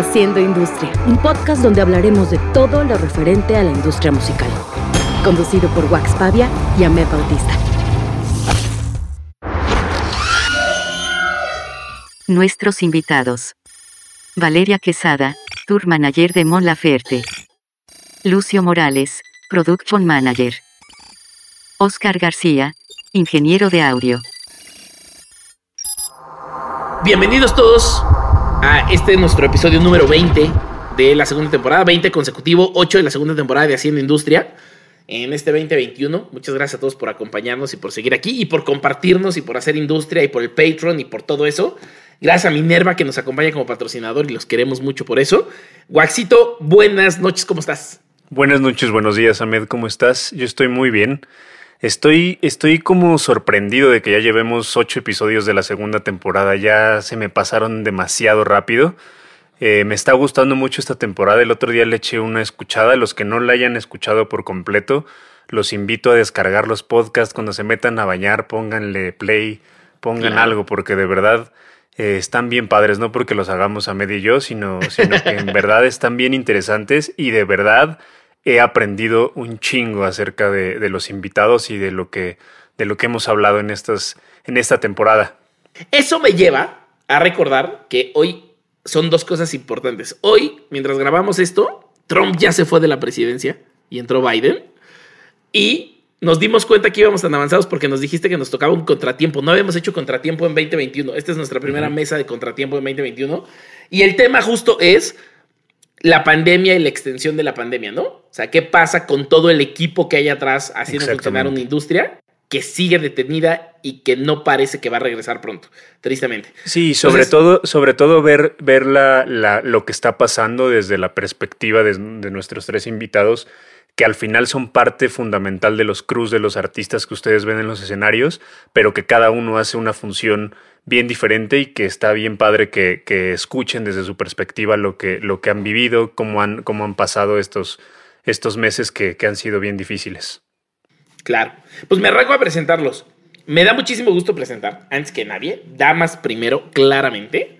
Haciendo Industria, un podcast donde hablaremos de todo lo referente a la industria musical. Conducido por Wax Pavia y Ahmed Bautista. Nuestros invitados. Valeria Quesada, Tour Manager de Mon Laferte. Lucio Morales, Production Manager. Oscar García, Ingeniero de Audio. Bienvenidos todos a este nuestro episodio número 20 de la segunda temporada, 20 consecutivo, 8 de la segunda temporada de Haciendo Industria en este 2021. Muchas gracias a todos por acompañarnos y por seguir aquí y por compartirnos y por hacer industria y por el Patreon y por todo eso. Gracias a Minerva que nos acompaña como patrocinador y los queremos mucho por eso. Waxito, buenas noches, ¿cómo estás? Buenas noches, buenos días, Ahmed, ¿cómo estás? Yo estoy muy bien. Estoy, estoy como sorprendido de que ya llevemos ocho episodios de la segunda temporada. Ya se me pasaron demasiado rápido. Eh, me está gustando mucho esta temporada. El otro día le eché una escuchada. Los que no la hayan escuchado por completo, los invito a descargar los podcasts. Cuando se metan a bañar, pónganle play, pongan algo, porque de verdad eh, están bien padres. No porque los hagamos a medio y yo, sino, sino que en verdad están bien interesantes y de verdad he aprendido un chingo acerca de, los invitados y de lo que, de lo que hemos hablado en, estas, en esta temporada. Eso me lleva a recordar que hoy son dos cosas importantes. Hoy, mientras grabamos esto, Trump ya se fue de la presidencia y entró Biden. Y nos dimos cuenta que íbamos tan avanzados porque nos dijiste que nos tocaba un contratiempo. No habíamos hecho contratiempo en 2021. Esta es nuestra primera mesa de contratiempo en 2021. Y el tema justo es la pandemia y la extensión de la pandemia, ¿no? O sea, ¿qué pasa con todo el equipo que hay atrás haciendo funcionar una industria que sigue detenida y que no parece que va a regresar pronto, tristemente? Sí, sobre todo, sobre todo ver, ver la, lo que está pasando desde la perspectiva de, de nuestros tres invitados que al final son parte fundamental de los crews de los artistas que ustedes ven en los escenarios, pero que cada uno hace una función bien diferente y que está bien padre que, escuchen desde su perspectiva lo que, lo que han vivido, cómo han, cómo han pasado estos, estos meses que, han sido bien difíciles. Claro. Pues me arranco a presentarlos. Me da muchísimo gusto presentar, antes que nadie, damas primero, claramente,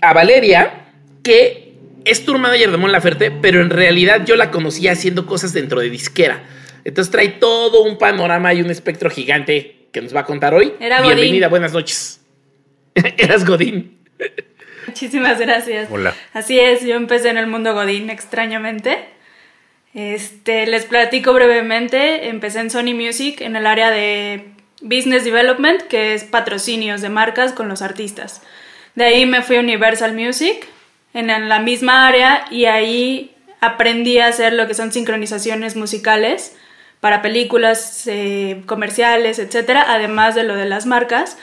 a Valeria, que es tour manager de Mon Laferte, pero en realidad yo la conocía haciendo cosas dentro de disquera. Entonces trae todo un panorama y un espectro gigante que nos va a contar hoy. Era Bienvenida, buenas noches. Eras Godín. Muchísimas gracias. Hola. Así es, yo empecé en el mundo Godín extrañamente. Este, les platico brevemente. Empecé en Sony Music en el área de Business Development, que es patrocinios de marcas con los artistas. De ahí me fui a Universal Music, en la misma área y ahí aprendí a hacer lo que son sincronizaciones musicales para películas, eh, comerciales, etcétera, además de lo de las marcas.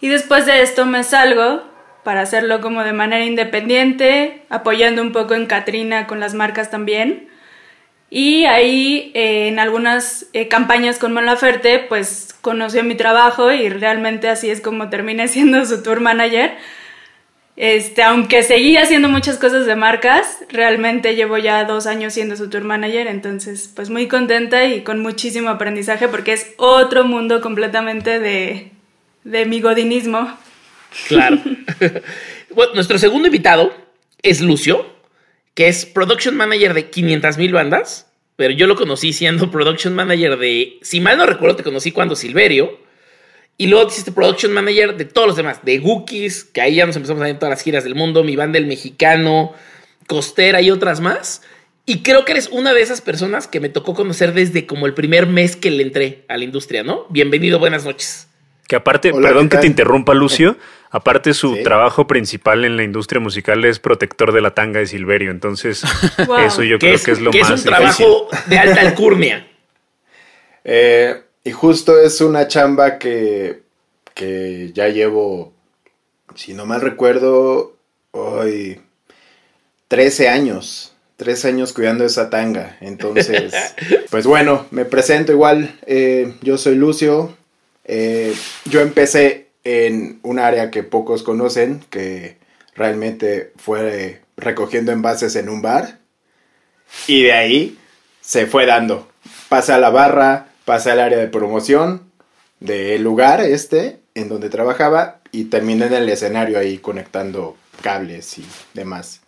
Y después de esto me salgo para hacerlo como de manera independiente, apoyando un poco en Katrina con las marcas también. Y ahí eh, en algunas eh, campañas con Mon Laferte, pues conoció mi trabajo y realmente así es como terminé siendo su tour manager este, aunque seguía haciendo muchas cosas de marcas, realmente llevo ya dos años siendo su tour manager, entonces pues muy contenta y con muchísimo aprendizaje porque es otro mundo completamente de, de mi godinismo. Claro. bueno, nuestro segundo invitado es Lucio, que es production manager de 500 mil bandas, pero yo lo conocí siendo production manager de, si mal no recuerdo, te conocí cuando Silverio y luego hiciste production manager de todos los demás, de Gookies, que ahí ya nos empezamos a ver en todas las giras del mundo, mi banda El Mexicano, Costera y otras más. Y creo que eres una de esas personas que me tocó conocer desde como el primer mes que le entré a la industria, ¿no? Bienvenido, buenas noches. Que aparte, perdón que te interrumpa, Lucio, aparte su trabajo principal en la industria musical es protector de la tanga de Silverio, entonces eso yo creo que es lo que más es un trabajo de alta alcurnia. eh, y justo es una chamba que, que ya llevo, si no mal recuerdo, hoy 13 años. 13 años cuidando esa tanga. Entonces, pues bueno, me presento igual. Eh, yo soy Lucio. Eh, yo empecé en un área que pocos conocen, que realmente fue recogiendo envases en un bar. Y de ahí se fue dando. Pasé a la barra, pasé al área de promoción del lugar este en donde trabajaba y terminé en el escenario ahí conectando cables y demás.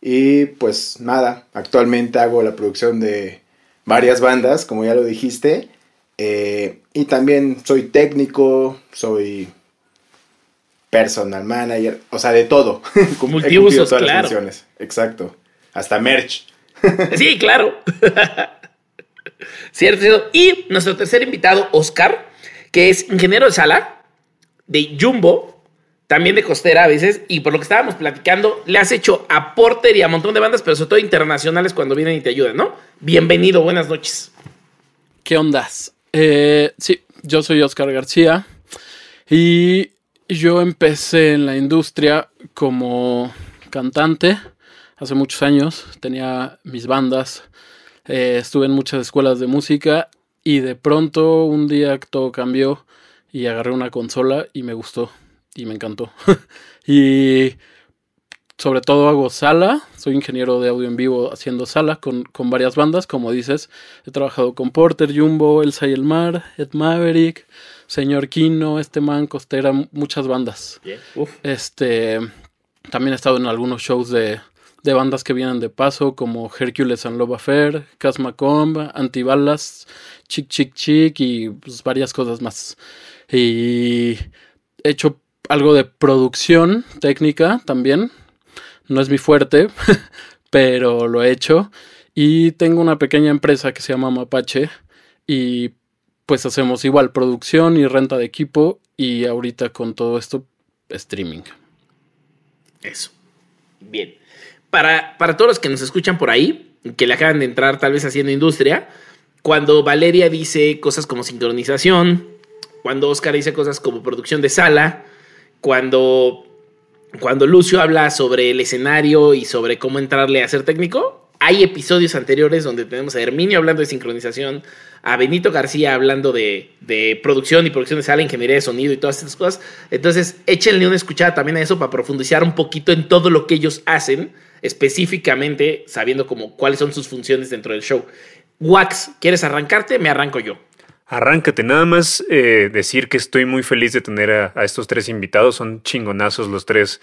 Y pues nada, actualmente hago la producción de varias bandas, como ya lo dijiste. Eh, y también soy técnico, soy personal manager, o sea, de todo. Multiusos, todas claro. las funciones. Exacto. Hasta merch. sí, claro. Cierto. Y nuestro tercer invitado, Oscar, que es ingeniero de sala de Jumbo, también de costera a veces, y por lo que estábamos platicando, le has hecho a Porter y a un montón de bandas, pero sobre todo internacionales cuando vienen y te ayudan, ¿no? Bienvenido, buenas noches. ¿Qué ondas? Eh, sí, yo soy Oscar García y yo empecé en la industria como cantante hace muchos años. Tenía mis bandas, eh, estuve en muchas escuelas de música y de pronto un día todo cambió y agarré una consola y me gustó y me encantó. y sobre todo hago sala, soy ingeniero de audio en vivo haciendo sala con, varias bandas, como dices, he trabajado con Porter, Jumbo, Elsa y el Mar, Ed Maverick, Señor Kino, Este Man, Costera, muchas bandas. Este, también he estado en algunos shows de, de bandas que vienen de paso, como Hercules and Love Affair, Casma Comb, Antibalas, Chic Chic Chic y pues, varias cosas más. Y he hecho algo de producción técnica también, no es mi fuerte, pero lo he hecho. Y tengo una pequeña empresa que se llama Mapache y pues hacemos igual producción y renta de equipo y ahorita con todo esto streaming. Eso. Bien. Para, para todos los que nos escuchan por ahí, que le acaban de entrar tal vez haciendo industria, cuando Valeria dice cosas como sincronización, cuando Oscar dice cosas como producción de sala, cuando cuando Lucio habla sobre el escenario y sobre cómo entrarle a ser técnico, hay episodios anteriores donde tenemos a Herminio hablando de sincronización, a Benito García hablando de, producción y producción de sala, ingeniería de sonido y todas estas cosas. Entonces, échenle una escuchada también a eso para profundizar un poquito en todo lo que ellos hacen, específicamente sabiendo cuáles son sus funciones dentro del show. Wax, ¿quieres arrancarte? Me arranco yo. Arráncate, nada más eh, decir que estoy muy feliz de tener a, estos tres invitados, son chingonazos los tres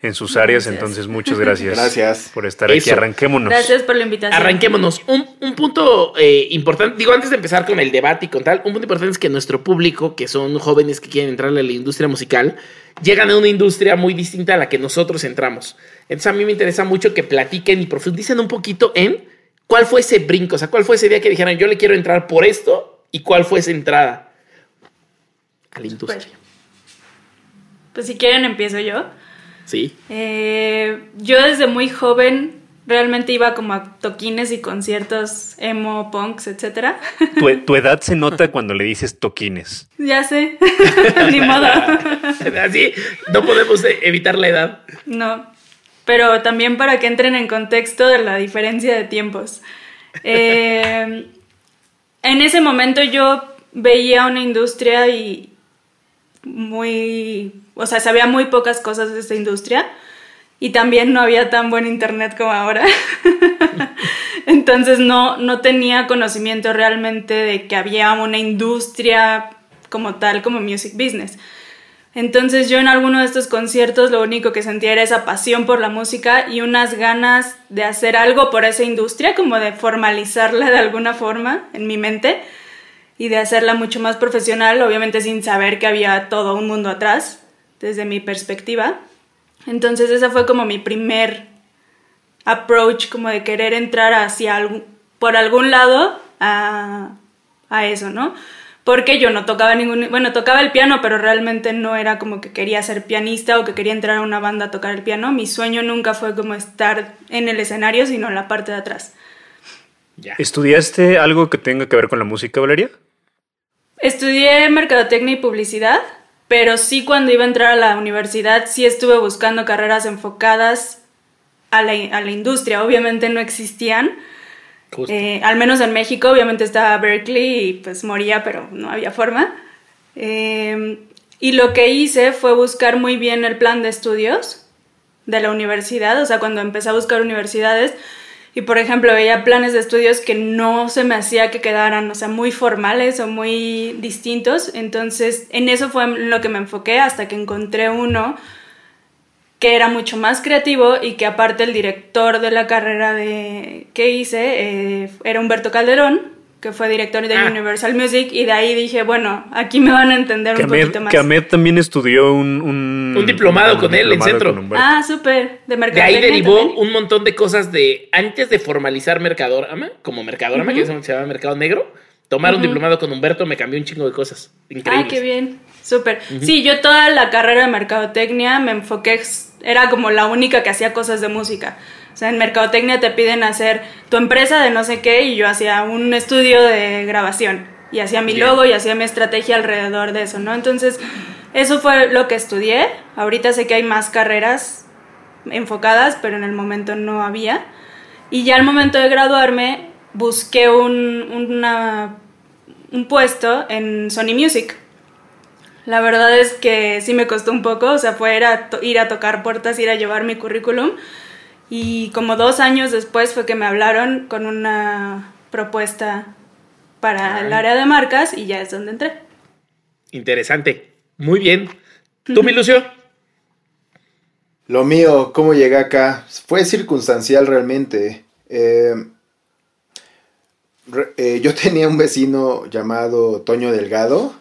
en sus áreas, entonces muchas gracias. gracias. Por estar aquí, arranquémonos. Gracias por la invitación. Arranquémonos. Un, punto eh, importante, digo, antes de empezar con el debate y con tal, un punto importante es que nuestro público, que son jóvenes que quieren entrar a la industria musical, llegan a una industria muy distinta a la que nosotros entramos. Entonces a mí me interesa mucho que platiquen y profundicen un poquito en cuál fue ese brinco, o sea, cuál fue ese día que dijeron, yo le quiero entrar por esto ¿Y cuál fue esa entrada a la industria? Pues si quieren empiezo yo. Sí. Eh, yo desde muy joven realmente iba como a toquines y conciertos emo, punks, etc. Tu, edad se nota cuando le dices toquines. Ya sé, ni modo. Así, no podemos evitar la edad. No, pero también para que entren en contexto de la diferencia de tiempos. Eh, en ese momento yo veía una industria y muy, o sea, sabía muy pocas cosas de esa industria y también no había tan buen internet como ahora. Entonces no, no tenía conocimiento realmente de que había una industria como tal, como music business. Entonces yo en alguno de estos conciertos lo único que sentía era esa pasión por la música y unas ganas de hacer algo por esa industria, como de formalizarla de alguna forma en mi mente y de hacerla mucho más profesional, obviamente sin saber que había todo un mundo atrás, desde mi perspectiva. Entonces esa fue como mi primer approach, como de querer entrar hacia algún, por algún lado a, a eso, ¿no? Porque yo no tocaba ningún, bueno, tocaba el piano, pero realmente no era como que quería ser pianista o que quería entrar a una banda a tocar el piano. Mi sueño nunca fue como estar en el escenario, sino en la parte de atrás. ¿Estudiaste algo que tenga que ver con la música, Valeria? Estudié mercadotecnia y publicidad, pero sí cuando iba a entrar a la universidad sí estuve buscando carreras enfocadas a la, a la industria. Obviamente no existían, eh, al menos en México, obviamente estaba Berkeley y pues moría, pero no había forma. Eh, y lo que hice fue buscar muy bien el plan de estudios de la universidad, o sea, cuando empecé a buscar universidades, y por ejemplo veía planes de estudios que no se me hacía que quedaran, o sea, muy formales o muy distintos, entonces en eso fue lo que me enfoqué hasta que encontré uno que era mucho más creativo y que aparte el director de la carrera de, que hice eh, era Humberto Calderón, que fue director de Ah. Universal Music, y de ahí dije, bueno, aquí me van a entender Que un poquito más. que Ahmed también estudió un... Un, Un diplomado con él en centro. Ah, súper, de De mercadotecnia ahí derivó también. un montón de cosas de antes de formalizar Mercadorama, como Mercadorama, que en ese momento se llama Mercado Negro. Tomar un diplomado con Humberto me cambió un chingo de cosas. Increíble. Ah, qué bien, súper. Sí, yo toda la carrera de mercadotecnia me enfoqué, era como la única que hacía cosas de música. O sea, en mercadotecnia te piden hacer tu empresa de no sé qué y yo hacía un estudio de grabación y hacía mi logo y hacía mi estrategia alrededor de eso, ¿no? Entonces, eso fue lo que estudié. Ahorita sé que hay más carreras enfocadas, pero en el momento no había. Y ya al momento de graduarme busqué un, una- un puesto en Sony Music. La verdad es que sí me costó un poco, o sea, fue ir a, to- ir a tocar puertas, ir a llevar mi currículum. Y como dos años después fue que me hablaron con una propuesta para el área de marcas y ya es donde entré. Interesante. Muy bien. ¿Tú, mi Lucio? Lo mío, ¿cómo llegué acá? Fue circunstancial realmente. Eh, eh, yo tenía un vecino llamado Toño Delgado.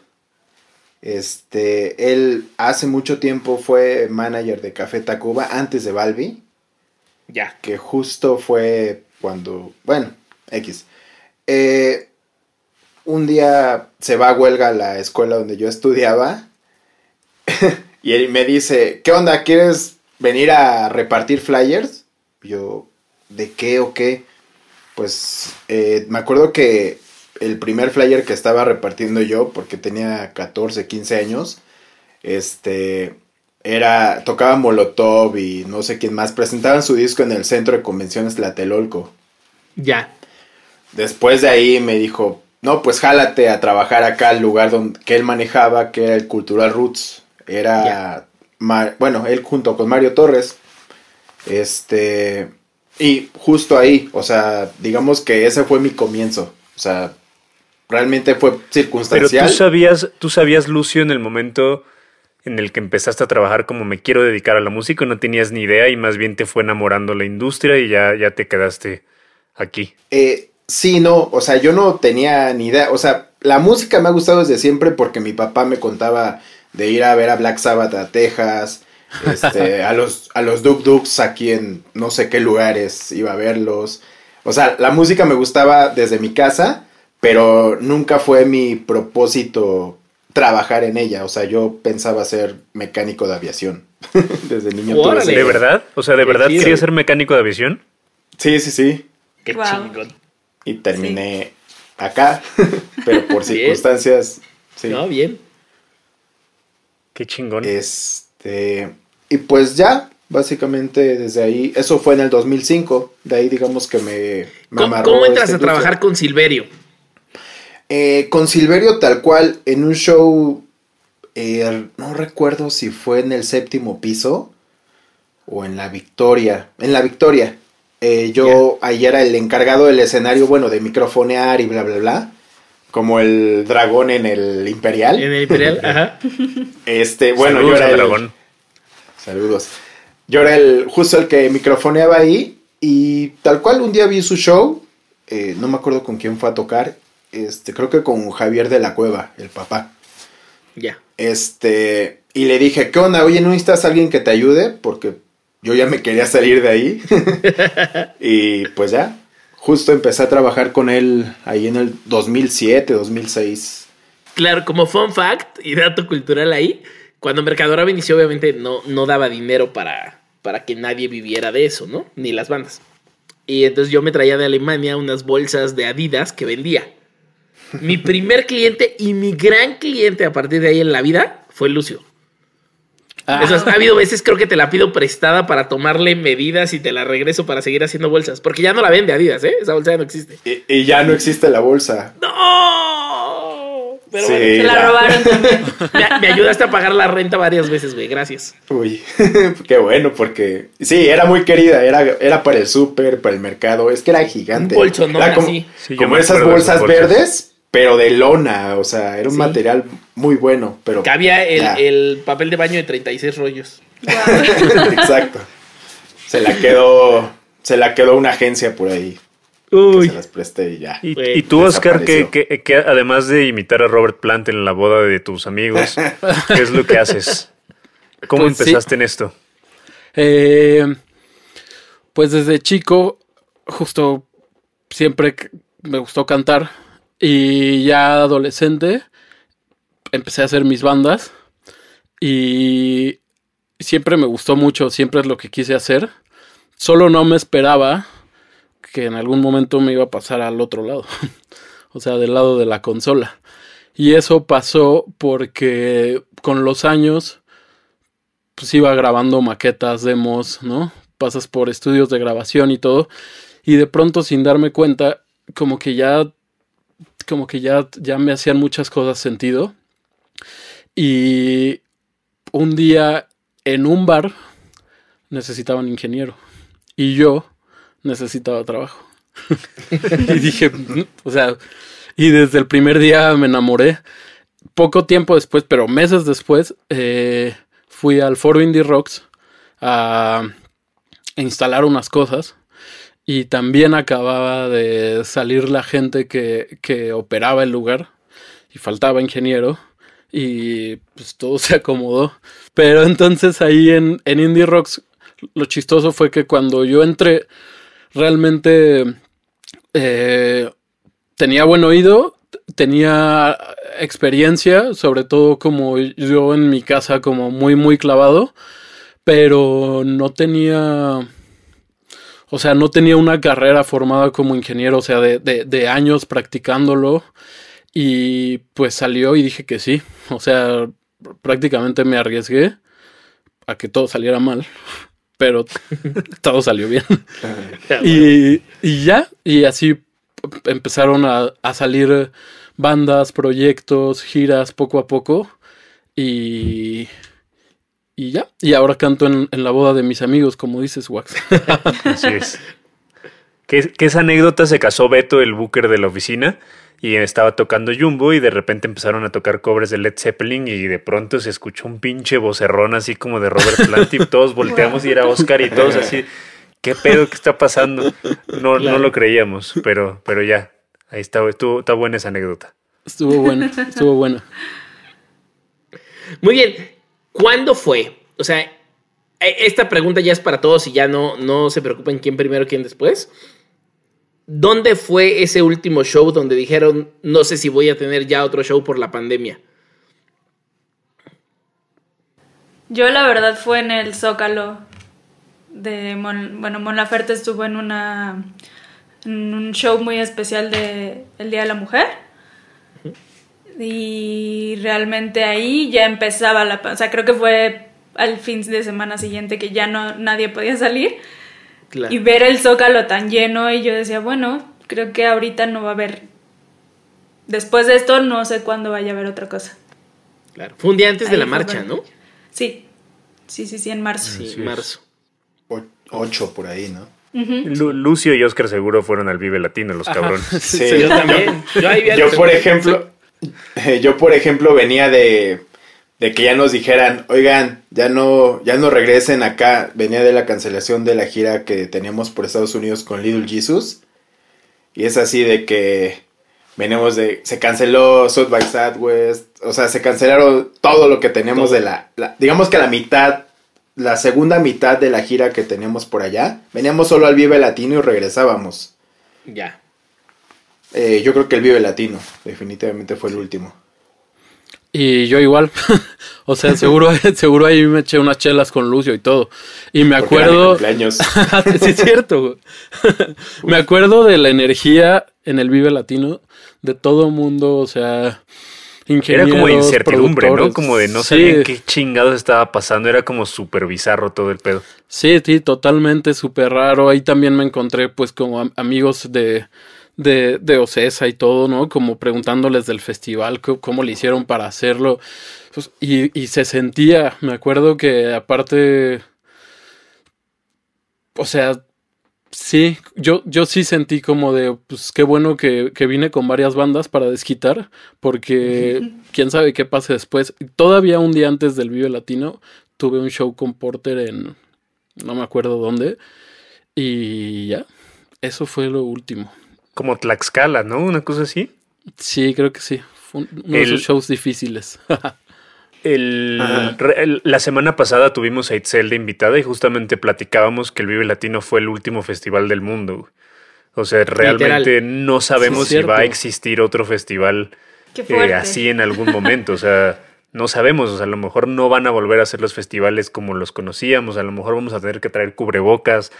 Este, él hace mucho tiempo fue manager de Café Tacuba antes de Balbi, Ya. que justo fue cuando, bueno, X. Eh, un día se va a huelga a la escuela donde yo estudiaba y él me dice, ¿qué onda? ¿Quieres venir a repartir flyers? Yo, ¿de qué o qué? Pues eh, me acuerdo que el primer flyer que estaba repartiendo yo, porque tenía 14, 15 años, este, era, tocaba Molotov y no sé quién más, presentaban su disco en el centro de convenciones Tlatelolco. Ya. Después de ahí me dijo, no, pues jálate a trabajar acá al lugar donde, que él manejaba, que era el Cultural Roots. Era, bueno, él junto con Mario Torres. Este, y justo ahí, o sea, digamos que ese fue mi comienzo. O sea, realmente fue Pero circunstancial. tú sabías, tú sabías, Lucio, en el momento en el que empezaste a trabajar como me quiero dedicar a la música, no tenías ni idea y más bien te fue enamorando la industria y ya, ya te quedaste aquí. Eh, sí, no, o sea, yo no tenía ni idea, o sea, la música me ha gustado desde siempre porque mi papá me contaba de ir a ver a Black Sabbath a Texas, este, a los, a los Duk Duks aquí en no sé qué lugares iba a verlos. O sea, la música me gustaba desde mi casa, pero nunca fue mi propósito trabajar en ella. O sea, yo pensaba ser mecánico de aviación. desde niño. esa ¿De verdad? O sea, ¿de verdad chido. querías ser mecánico de aviación? Sí, sí, sí. Qué Wow. chingón. Y terminé acá, pero por circunstancias. Sí. No, bien. Qué chingón. Este. Y pues ya, básicamente desde ahí. Eso fue en el 2005. De ahí, digamos que me. me ¿Cómo, amarró cómo entras esta a trabajar con Silverio? Eh, con Silverio, tal cual, en un show. eh, no recuerdo si fue en el séptimo piso o en la Victoria. En la Victoria. Eh, yo ahí era el encargado del escenario, bueno, de microfonear y bla, bla, bla. Como el dragón en el Imperial. En el Imperial, ajá. Este, bueno, Saludos yo era el, dragón. Saludos. Yo era el justo el que microfoneaba ahí y tal cual un día vi su show, eh, no me acuerdo con quién fue a tocar, este, creo que con Javier de la Cueva, el papá. Ya. Este, y le dije, ¿qué onda? Oye, ¿no necesitas a alguien que te ayude? Porque yo ya me quería salir de ahí. y pues ya, justo empecé a trabajar con él ahí en el 2007, 2006. Claro, como fun fact y dato cultural ahí, cuando Mercadorama inició, obviamente no, no daba dinero para, para que nadie viviera de eso, ¿no? Ni las bandas. Y entonces yo me traía de Alemania unas bolsas de Adidas que vendía. Mi primer cliente y mi gran cliente a partir de ahí en la vida fue Lucio. Ah, Esas- ha habido veces creo que te la pido prestada para tomarle medidas y te la regreso para seguir haciendo bolsas. Porque ya no la vende Adidas, ¿eh? Esa bolsa ya no existe. Y, y ya no existe la bolsa. ¡No! Pero Sí. bueno, Se la la- robaron también. me, me ayudaste a pagar la renta varias veces, güey. Gracias. Uy, qué bueno, porque sí, era muy querida, era, era para el súper, para el mercado, es que era gigante. Un Era como. Sí, como esas bolsas verdes, pero de lona, o sea, era un Sí. material muy bueno, pero... Cabía el, Ya. el papel de baño de 36 rollos. Exacto. Se la quedó, se la quedó una agencia por ahí. Que se las presté y ya. Y, tú, Oscar, que, que- que además de imitar a Robert Plant en la boda de tus amigos, ¿qué es lo que haces? ¿Cómo Pues sí. empezaste en esto? Eh, pues desde chico, justo siempre me gustó cantar. Y ya adolescente, empecé a hacer mis bandas. Y siempre me gustó mucho, siempre es lo que quise hacer. Solo no me esperaba que en algún momento me iba a pasar al otro lado. o sea, del lado de la consola. Y eso pasó porque con los años pues iba grabando maquetas, demos, ¿no? Pasas por estudios de grabación y todo. Y de pronto, sin darme cuenta, como que ya. Como que ya, ya me hacían muchas cosas sentido. Y un día en un bar necesitaban ingeniero. Y yo necesitaba trabajo. y dije, "Mm", o sea, y desde el primer día me enamoré. Poco tiempo después, pero meses después, eh, fui al foro Indie Rocks a instalar unas cosas y también acababa de salir la gente que, que operaba el lugar y faltaba ingeniero y pues todo se acomodó. Pero entonces ahí en, en Indie Rocks lo chistoso fue que cuando yo entré realmente eh, tenía buen oído, tenía experiencia, sobre todo como yo en mi casa como muy muy clavado, pero no tenía, o sea, no tenía una carrera formada como ingeniero, o sea, de, de, de años practicándolo y pues salió y dije que sí, o sea, prácticamente me arriesgué a que todo saliera mal, pero todo salió bien. Y, y ya, y así empezaron a, a salir bandas, proyectos, giras poco a poco. Y, y ya, y ahora canto en, en la boda de mis amigos, como dices, Wax. Así es. Que, que esa anécdota se casó Beto, el booker de la oficina, y estaba tocando Jumbo y de repente empezaron a tocar covers de Led Zeppelin y de pronto se escuchó un pinche vocerrón así como de Robert Plant y todos volteamos y era Oscar y todos así, ¿qué pedo que está pasando? No, no lo creíamos, pero, pero ya, ahí está, estuvo, está buena esa anécdota. Estuvo bueno, estuvo bueno. Muy bien. ¿Cuándo fue? O sea, e- esta pregunta ya es para todos y ya no, no se preocupen quién primero, quién después. ¿Dónde fue ese último show donde dijeron, no sé si voy a tener ya otro show por la pandemia? Yo la verdad fue en el Zócalo de Mon, bueno, Mon Laferte estuvo en una en un show muy especial de el Día de la Mujer. Y realmente ahí ya empezaba la, o sea, creo que fue al fin de semana siguiente que ya no nadie podía salir Claro. y ver el Zócalo tan lleno y yo decía, bueno, creo que ahorita no va a haber después de esto no sé cuándo vaya a haber otra cosa. claro. Fue un día antes de la marcha, ¿no? Sí. Sí, sí, sí, en marzo. Sí, marzo. O- ocho por ahí, ¿no? Lu- Lucio y Oscar seguro fueron al Vive Latino, los cabrones. Sí. Yo también. Yo, ahí vi a Yo, por ejemplo, yo, por ejemplo, venía de, de que ya nos dijeran, oigan, ya no, ya no regresen acá. Venía de la cancelación de la gira que teníamos por Estados Unidos con Little Jesus. Y es así de que venimos de, se canceló South by Southwest. O sea, se cancelaron todo lo que teníamos Todo. de la, la- digamos que la mitad, la segunda mitad de la gira que teníamos por allá. Veníamos solo al Vive Latino y regresábamos. Ya. Eh, yo creo que el Vive Latino, definitivamente fue el último. Y yo igual. o sea, seguro, seguro ahí me eché unas chelas con Lucio y todo. Y me Porque era mi acuerdo. cumpleaños. sí, es cierto. me acuerdo de la energía en el Vive Latino de todo mundo, o sea, Era como incertidumbre, ¿no? Como de no Sí, saber qué chingados estaba pasando. Era como súper bizarro todo el pedo. Sí, sí, totalmente súper raro. Ahí también me encontré pues como am- amigos de, de, de Ocesa y todo, ¿no? Como preguntándoles del festival, cómo le hicieron para hacerlo. Pues, y, y se sentía, me acuerdo que aparte, o sea, Sí, yo, yo sí sentí como de, pues qué bueno que, que vine con varias bandas para desquitar, porque quién sabe qué pase después. Todavía un día antes del Vive Latino tuve un show con Porter en, no me acuerdo dónde, y ya, eso fue lo último. Como Tlaxcala, ¿no? Una cosa así. Sí, creo que sí. Fue uno de esos shows difíciles. El, la semana pasada tuvimos a Itzel de invitada y justamente platicábamos que el Vive Latino fue el último festival del mundo. O sea, realmente no sabemos si va a existir otro festival eh, así en algún momento. O sea, no sabemos. O sea, a lo mejor no van a volver a hacer los festivales como los conocíamos. A lo mejor vamos a tener que traer cubrebocas.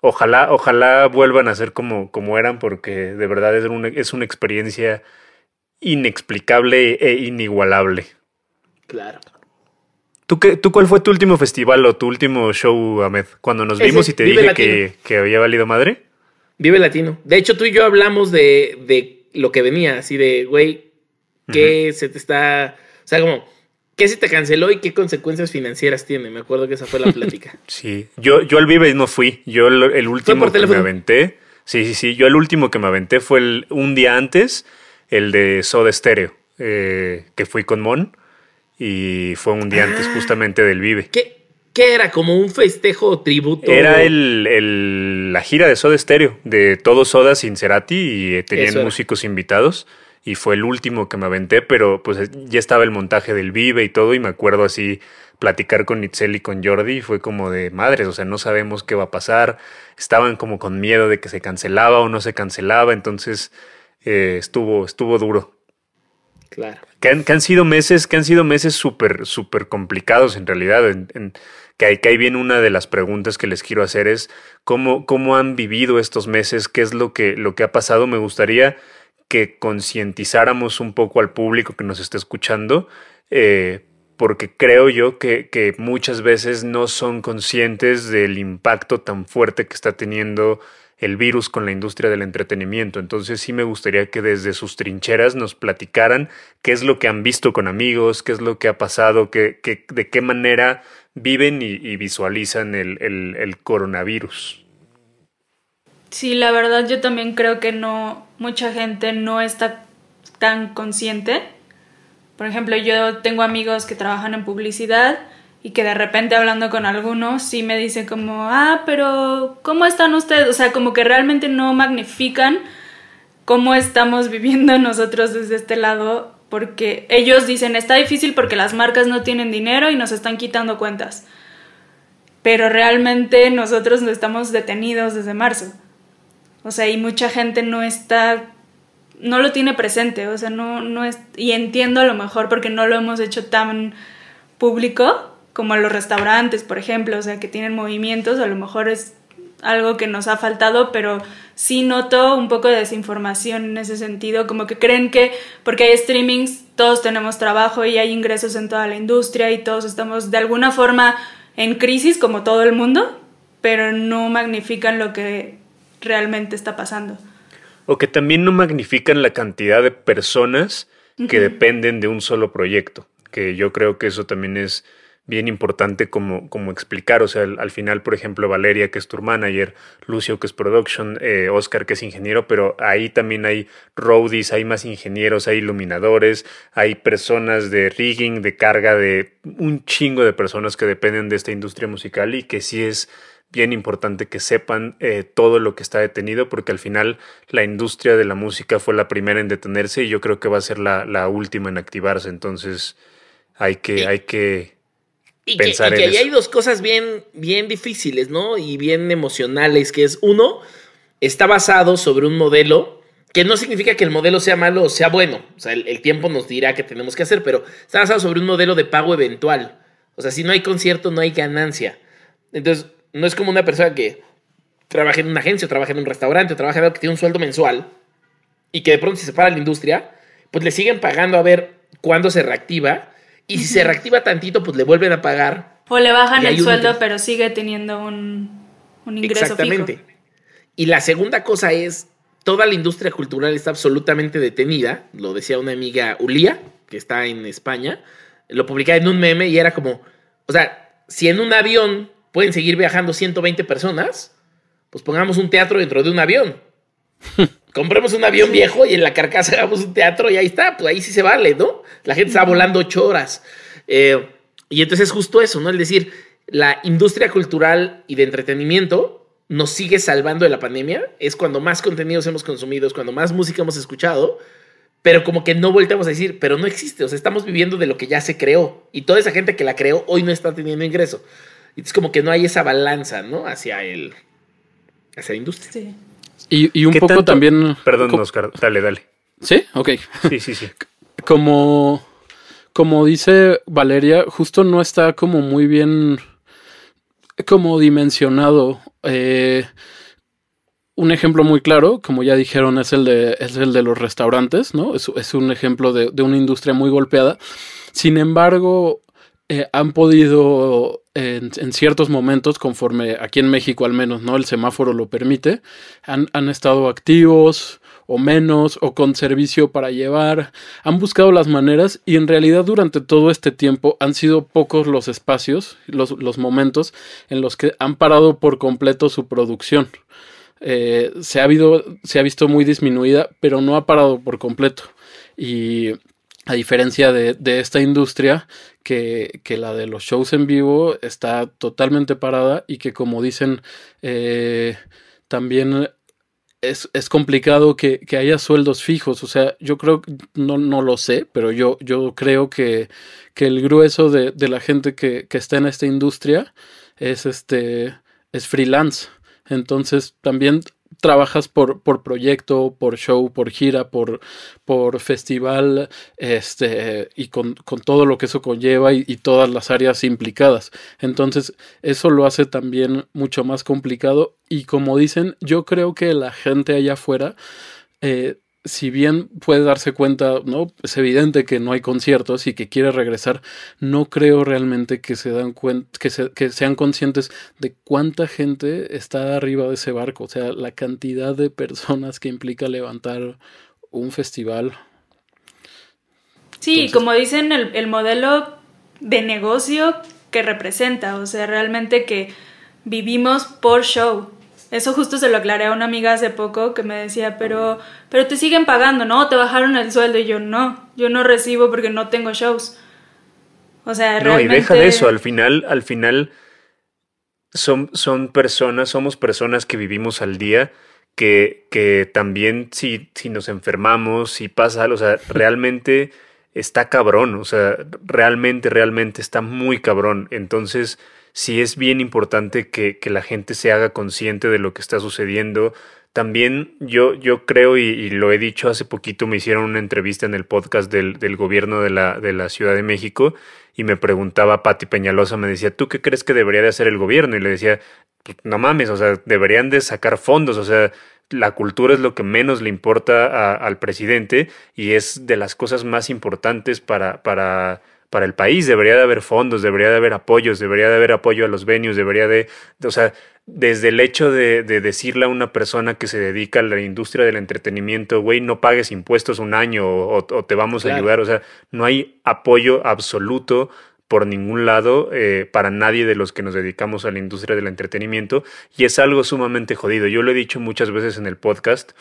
Ojalá, ojalá vuelvan a ser como, como eran, porque de verdad es una, es una experiencia inexplicable e inigualable. Claro. ¿Tú, qué, ¿Tú cuál fue tu último festival o tu último show, Ahmed? Cuando nos vimos y te dije que, que, había valido madre. Vive Latino. De hecho, tú y yo hablamos de, de lo que venía, así de, güey, ¿qué se te está... O sea, como, ¿qué se te canceló y qué consecuencias financieras tiene? Me acuerdo que esa fue la plática. sí, yo, yo al Vive no fui. Yo el, último que me aventé... Sí, sí, sí. Yo el último que me aventé fue el, un día antes, el de Soda Stereo, eh, que fui con Mon y fue un día antes ah. justamente del Vive. ¿Qué, ¿Qué era? ¿Como un festejo o tributo? Era el, la gira de Soda Stereo, de todo Soda sin Cerati y tenían músicos invitados. Y fue el último que me aventé, pero pues ya estaba el montaje del Vive y todo, y me acuerdo así platicar con Itzel y con Jordi, y fue como de madres, o sea, no sabemos qué va a pasar. Estaban como con miedo de que se cancelaba o no se cancelaba, entonces eh, estuvo, estuvo duro. Claro. Que han, sido meses, que han sido meses súper, súper complicados en realidad. En, que, ahí, que ahí viene una de las preguntas que les quiero hacer es cómo, cómo han vivido estos meses, qué es lo que, lo que ha pasado. Me gustaría que concientizáramos un poco al público que nos está escuchando, eh, porque creo yo que, muchas veces no son conscientes del impacto tan fuerte que está teniendo el virus con la industria del entretenimiento. Entonces sí me gustaría que desde sus trincheras nos platicaran qué es lo que han visto con amigos, qué es lo que ha pasado, qué, qué, de qué manera viven y, visualizan el, coronavirus. Sí, la verdad yo también creo que no, mucha gente no está tan consciente. Por ejemplo, yo tengo amigos que trabajan en publicidad y que de repente hablando con algunos sí me dicen como, ah, pero ¿cómo están ustedes? O sea, como que realmente no magnifican cómo estamos viviendo nosotros desde este lado, porque ellos dicen, está difícil porque las marcas no tienen dinero y nos están quitando cuentas. Pero realmente nosotros no estamos detenidos desde marzo. O sea, y mucha gente no está no lo tiene presente, o sea, no no es y entiendo a lo mejor porque no lo hemos hecho tan público, como los restaurantes, por ejemplo, o sea, que tienen movimientos, a lo mejor es algo que nos ha faltado, pero sí noto un poco de desinformación en ese sentido, como que creen que porque hay streamings todos tenemos trabajo y hay ingresos en toda la industria y todos estamos de alguna forma en crisis como todo el mundo, pero no magnifican lo que realmente está pasando. O que también no magnifican la cantidad de personas que dependen de un solo proyecto, que yo creo que eso también es bien importante como, como explicar. O sea, al, final, por ejemplo, Valeria, que es tour manager, Lucio, que es production, eh, Oscar, que es ingeniero, pero ahí también hay roadies, hay más ingenieros, hay iluminadores, hay personas de rigging, de carga, de un chingo de personas que dependen de esta industria musical y que sí es bien importante que sepan eh, todo lo que está detenido, porque al final la industria de la música fue la primera en detenerse y yo creo que va a ser la, la última en activarse. Entonces hay que, hay que y que, ahí hay dos cosas bien, bien difíciles, ¿no? Y bien emocionales, que es uno, está basado sobre un modelo que no significa que el modelo sea malo o sea bueno. O sea, el, tiempo nos dirá qué tenemos que hacer, pero está basado sobre un modelo de pago eventual. O sea, si no hay concierto, no hay ganancia. Entonces, no es como una persona que trabaja en una agencia, o trabaja en un restaurante, o trabaja en algo que tiene un sueldo mensual y que de pronto se separa la industria, pues le siguen pagando a ver cuándo se reactiva y si se reactiva tantito, pues le vuelven a pagar. O le bajan el sueldo, pero sigue teniendo un, un ingreso Exactamente. Y la segunda cosa es, toda la industria cultural está absolutamente detenida. Lo decía una amiga Ulía, que está en España. Lo publicaba en un meme y era como, o sea, si en un avión pueden seguir viajando 120 personas, pues pongamos un teatro dentro de un avión. Compremos un avión viejo y en la carcasa hagamos un teatro y ahí está, pues ahí sí se vale, ¿no? La gente está volando ocho horas. Eh, y entonces es justo eso, ¿no? Es decir, la industria cultural y de entretenimiento nos sigue salvando de la pandemia. Es cuando más contenidos hemos consumido, es cuando más música hemos escuchado, pero como que no volteamos a decir, pero no existe. O sea, estamos viviendo de lo que ya se creó y toda esa gente que la creó hoy no está teniendo ingreso. Y es como que no hay esa balanza, ¿no? Hacia el, hacia la industria. Sí. Y, y un ¿Qué poco tanto- también. Perdón, Oscar, dale, dale. ¿Sí? Ok. Sí, sí, sí. como, como dice Valeria, justo no está como muy bien como dimensionado. Eh, un ejemplo muy claro, como ya dijeron, es el de, es el de los restaurantes, ¿no? Es, es un ejemplo de, de una industria muy golpeada. Sin embargo, eh, han podido en, en ciertos momentos, conforme aquí en México al menos, ¿no? El semáforo lo permite, han, han estado activos o menos o con servicio para llevar, han buscado las maneras y en realidad durante todo este tiempo han sido pocos los espacios, los, los momentos en los que han parado por completo su producción. Eh, se, ha habido, se ha visto muy disminuida, pero no ha parado por completo. Y a diferencia de, de esta industria, que, que, la de los shows en vivo está totalmente parada y que como dicen, eh, también es, es complicado que, que, haya sueldos fijos. O sea, yo creo, no, no lo sé, pero yo, yo creo que, que el grueso de, de la gente que, que, está en esta industria es, este, es freelance. Entonces también trabajas por, por proyecto, por show, por gira, por, por festival, este, y con, con todo lo que eso conlleva y, y, todas las áreas implicadas. Entonces, eso lo hace también mucho más complicado. Y como dicen, yo creo que la gente allá afuera, eh, si bien puede darse cuenta, ¿no? Es evidente que no hay conciertos y que quiere regresar, no creo realmente que se dan cuenta, que, se, que sean conscientes de cuánta gente está arriba de ese barco. O sea, la cantidad de personas que implica levantar un festival. Sí, Entonces, como dicen, el, el modelo de negocio que representa, o sea, realmente que vivimos por show. Eso justo se lo aclaré a una amiga hace poco que me decía, pero, pero te siguen pagando, ¿no? Te bajaron el sueldo y yo no, yo no recibo porque no tengo shows. O sea, no, realmente... y deja de eso, al final, al final son, son personas, somos personas que vivimos al día, que, que también si, si nos enfermamos, si pasa algo, o sea, realmente está cabrón, o sea, realmente, realmente está muy cabrón. Entonces, sí es bien importante que, que, la gente se haga consciente de lo que está sucediendo. También yo, yo creo, y, lo he dicho hace poquito, me hicieron una entrevista en el podcast del, del gobierno de la, de la Ciudad de México y me preguntaba Patti Peñalosa, me decía, ¿tú qué crees que debería de hacer el gobierno? Y le decía, pues, no mames, o sea, deberían de sacar fondos, o sea, la cultura es lo que menos le importa al presidente y es de las cosas más importantes para, para, para el país. Debería de haber fondos, debería de haber apoyos, debería de haber apoyo a los venues, debería de, de o sea, desde el hecho de, de, decirle a una persona que se dedica a la industria del entretenimiento, güey, no pagues impuestos un año o, o te vamos claro. a ayudar, o sea, no hay apoyo absoluto por ningún lado eh, para nadie de los que nos dedicamos a la industria del entretenimiento y es algo sumamente jodido. Yo lo he dicho muchas veces en el podcast.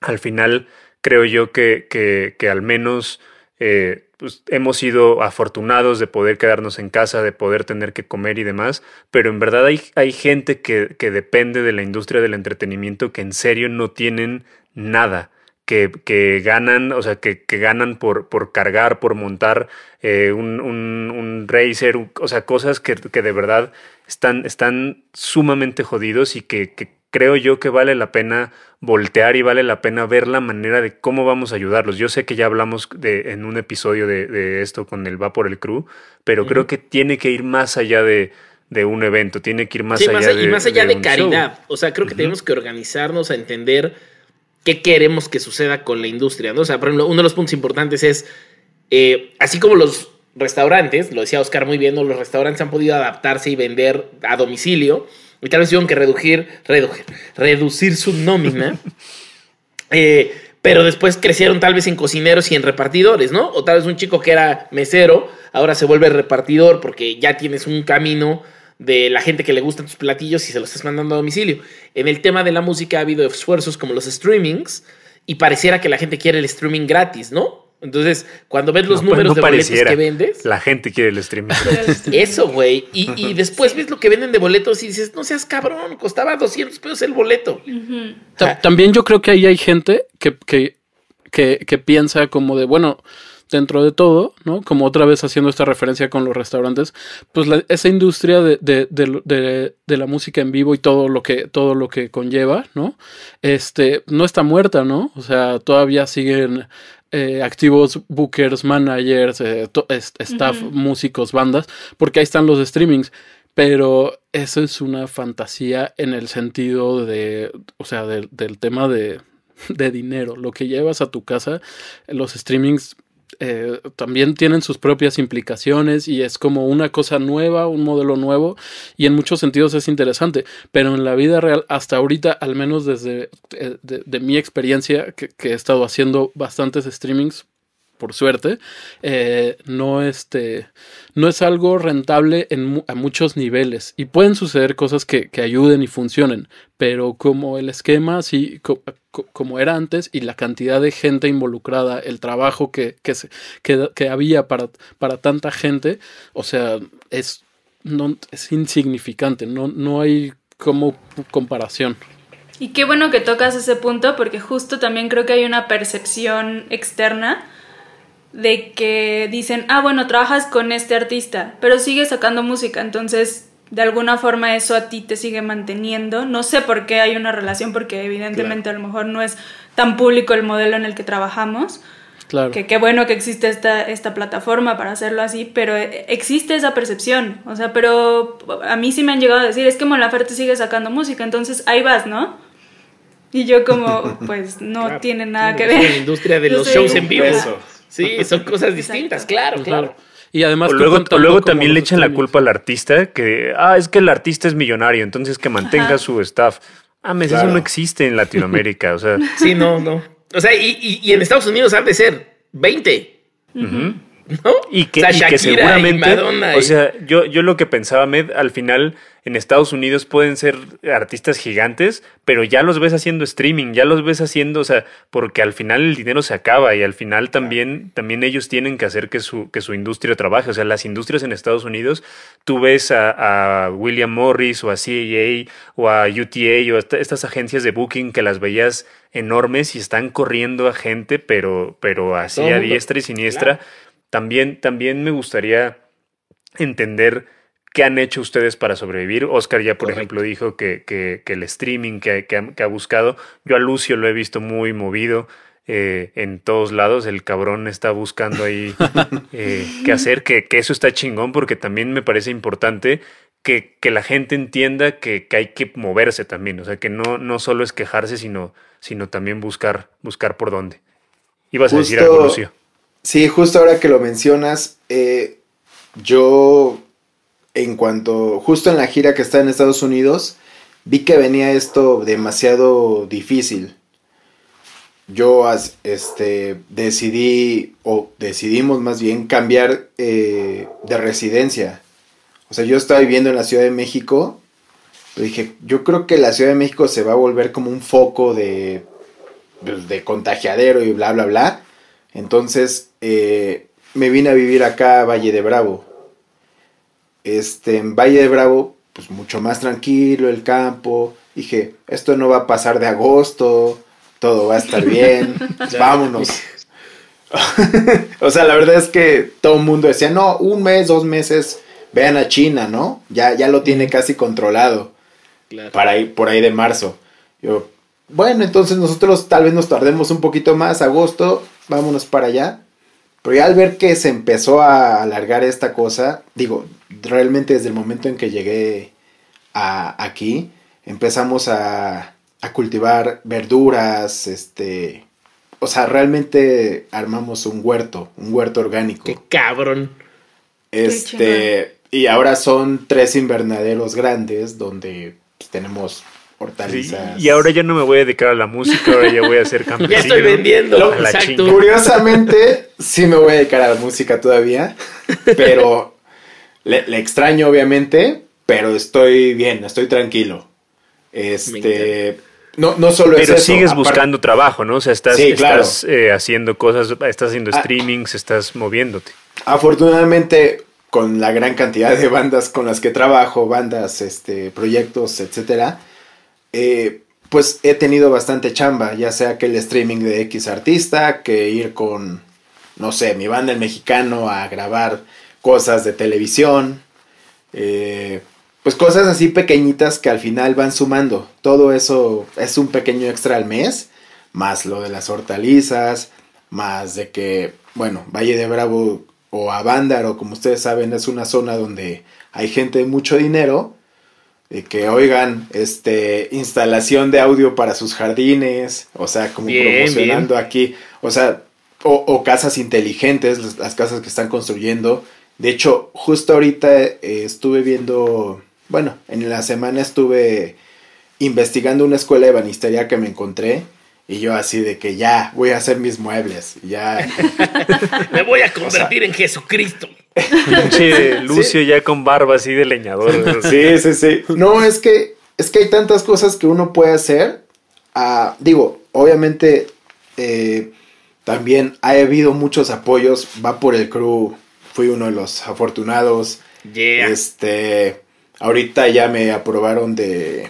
Al final creo yo que, que, que al menos eh, pues, hemos sido afortunados de poder quedarnos en casa, de poder tener que comer y demás, pero en verdad hay, hay gente que, que depende de la industria del entretenimiento que en serio no tienen nada. Que, que, ganan, o sea, que, que ganan por, por, cargar, por montar eh, un, un, un, racer, o sea, cosas que, que, de verdad están, están sumamente jodidos y que, creo yo que vale la pena voltear y vale la pena ver la manera de cómo vamos a ayudarlos. Yo sé que ya hablamos de, en un episodio de, de esto con el Va por el Crew, pero uh -huh. creo que tiene que ir más allá de, de un evento, tiene que ir más sí, allá más, de Y más allá de, caridad. show. O sea, creo que uh -huh. tenemos que organizarnos a entender qué queremos que suceda con la industria, ¿no? O sea, por ejemplo, uno de los puntos importantes es, eh, así como los restaurantes, lo decía Oscar muy bien, ¿no? los restaurantes han podido adaptarse y vender a domicilio, y tal vez tuvieron que reducir, reducir, reducir su nómina, eh, pero después crecieron tal vez en cocineros y en repartidores, ¿no? O tal vez un chico que era mesero, ahora se vuelve repartidor porque ya tienes un camino de la gente que le gustan tus platillos y se los estás mandando a domicilio. En el tema de la música ha habido esfuerzos como los streamings y pareciera que la gente quiere el streaming gratis, ¿no? Entonces, cuando ves los No, números no de boletos que vendes, La gente quiere el streaming. eso, güey. Y, y después ves lo que venden de boletos y dices, no seas cabrón, costaba 200 pesos el boleto. Ta- También yo creo que ahí hay gente que, que, que, que piensa como de, bueno, dentro de todo, ¿no? Como otra vez haciendo esta referencia con los restaurantes, pues la- esa industria de, de, de, de- de la música en vivo y todo lo que, todo lo que conlleva, ¿no? Este, no está muerta, ¿no? O sea, todavía siguen eh, activos bookers, managers, eh, staff, músicos, bandas, porque ahí están los streamings. Pero eso es una fantasía en el sentido de, o sea, del- del tema de, de dinero. Lo que llevas a tu casa, los streamings eh, también tienen sus propias implicaciones y es como una cosa nueva, un modelo nuevo y en muchos sentidos es interesante. Pero en la vida real, hasta ahorita, al menos desde eh, de, mi experiencia, que he estado haciendo bastantes streamings por suerte, eh, no, este, no es algo rentable en, a muchos niveles. Y pueden suceder cosas que, que ayuden y funcionen, pero como el esquema, sí, co- como era antes, y la cantidad de gente involucrada, el trabajo que, que, se- que, que había para, para tanta gente, o sea, es, no, es insignificante, no, no hay como comparación. Y qué bueno que tocas ese punto porque justo también creo que hay una percepción externa de que dicen, ah, bueno, trabajas con este artista, pero sigues sacando música, entonces de alguna forma eso a ti te sigue manteniendo. No sé por qué hay una relación, porque evidentemente a lo mejor no es tan público el modelo en el que trabajamos. Claro. Que qué bueno que existe esta, esta plataforma para hacerlo así, pero eh, existe esa percepción. O sea, pero a mí sí me han llegado a decir, es que Mon Laferte sigue sacando música, entonces ahí vas, ¿no? Y yo como, pues no Claro. tiene nada que Es la ver. industria de los shows en vivo. Eso. Sí, son cosas distintas, claro, claro. Y además O luego, o luego también le echan la culpa al artista que, ah, es que el artista es millonario, entonces que mantenga Ajá. su staff. Ah, mes, Claro. eso no existe en Latinoamérica, o sea, Sí, no, no. O sea, y, y- y en Estados Unidos han de ser 20. ¿No? y que, O sea, y que y seguramente, o sea, yo, yo lo que pensaba, Med, al final en Estados Unidos pueden ser artistas gigantes, pero ya los ves haciendo streaming, ya los ves haciendo, o sea, porque al final el dinero se acaba y al final también, también ellos tienen que hacer que su, que su industria trabaje. O sea, las industrias en Estados Unidos, tú ves a, a William Morris o a CAA o a UTA o a esta- estas agencias de booking que las veías enormes y están corriendo a gente, pero, pero así Todo a diestra y siniestra. También, también me gustaría entender qué han hecho ustedes para sobrevivir. Oscar ya, por Correcto. ejemplo, dijo que, que- que el streaming que, que ha, que ha buscado. Yo a Lucio lo he visto muy movido eh, en todos lados. El cabrón está buscando ahí eh, qué hacer, que, que eso está chingón porque también me parece importante que, que la gente entienda que, que hay que moverse también. O sea, que no, no solo es quejarse, sino, sino también buscar, buscar por dónde. Ibas a decir algo, Lucio. Sí, justo ahora que lo mencionas, eh, yo en cuanto, justo en la gira que está en Estados Unidos, vi que venía esto demasiado difícil. Yo este, decidí, o decidimos más bien, cambiar eh, de residencia. O sea, yo estaba viviendo en la Ciudad de México, dije, yo creo que la Ciudad de México se va a volver como un foco de, pues, de contagiadero y bla, bla, bla. Entonces eh, me vine a vivir acá a Valle de Bravo. Este, en Valle de Bravo, pues mucho más tranquilo el campo. Dije, esto no va a pasar de agosto, todo va a estar bien, pues, vámonos. o sea, la verdad es que todo el mundo decía, no, un mes, dos meses, vean a China, ¿no? Ya, ya lo tiene casi controlado Claro. para ahí, por ahí de marzo. Yo, bueno, entonces nosotros tal vez nos tardemos un poquito más, agosto, vámonos para allá. Pero ya al ver que se empezó a alargar esta cosa, digo, realmente desde el momento en que llegué a, aquí, empezamos a, a cultivar verduras, este, o sea, realmente armamos un huerto, un huerto orgánico. Qué cabrón. Este, y ahora son tres invernaderos grandes donde pues, tenemos Sí, y ahora ya no me voy a dedicar a la música, ahora ya voy a ser campesino. Ya estoy vendiendo. Lo- a la Exacto. chinga. Curiosamente, sí me voy a dedicar a la música todavía, pero le, le extraño obviamente, pero estoy bien, estoy tranquilo. Este, no, no solo Pero es eso, sigues aparte- buscando trabajo, ¿no? O sea, estás, Sí, claro. estás eh, haciendo cosas, estás haciendo Ah. streamings, estás moviéndote. Afortunadamente, con la gran cantidad de bandas con las que trabajo, bandas, este, proyectos, etcétera, eh, pues he tenido bastante chamba, ya sea que el streaming de X artista, que ir con, no sé, mi banda el mexicano a grabar cosas de televisión, eh, pues cosas así pequeñitas que al final van sumando. Todo eso es un pequeño extra al mes, más lo de las hortalizas, más de que, bueno, Valle de Bravo o Avándaro, como ustedes saben, es una zona donde hay gente de mucho dinero, de que oigan, este, instalación de audio para sus jardines, o sea, como Bien, promocionando aquí, o sea, o, o casas inteligentes, las, las casas que están construyendo. De hecho, justo ahorita eh, estuve viendo, bueno, en la semana estuve investigando una escuela de banistería que me encontré. Y yo así de que ya voy a hacer mis muebles. Ya. Me voy a convertir en Jesucristo. Pinche Lucio ya con barba así de leñador. Sí, sí, sí. No, es que, es que hay tantas cosas que uno puede hacer. Ah, digo, obviamente eh, también ha habido muchos apoyos. Va por el crew. Fui uno de los afortunados. Yeah. Este, ahorita ya me aprobaron de,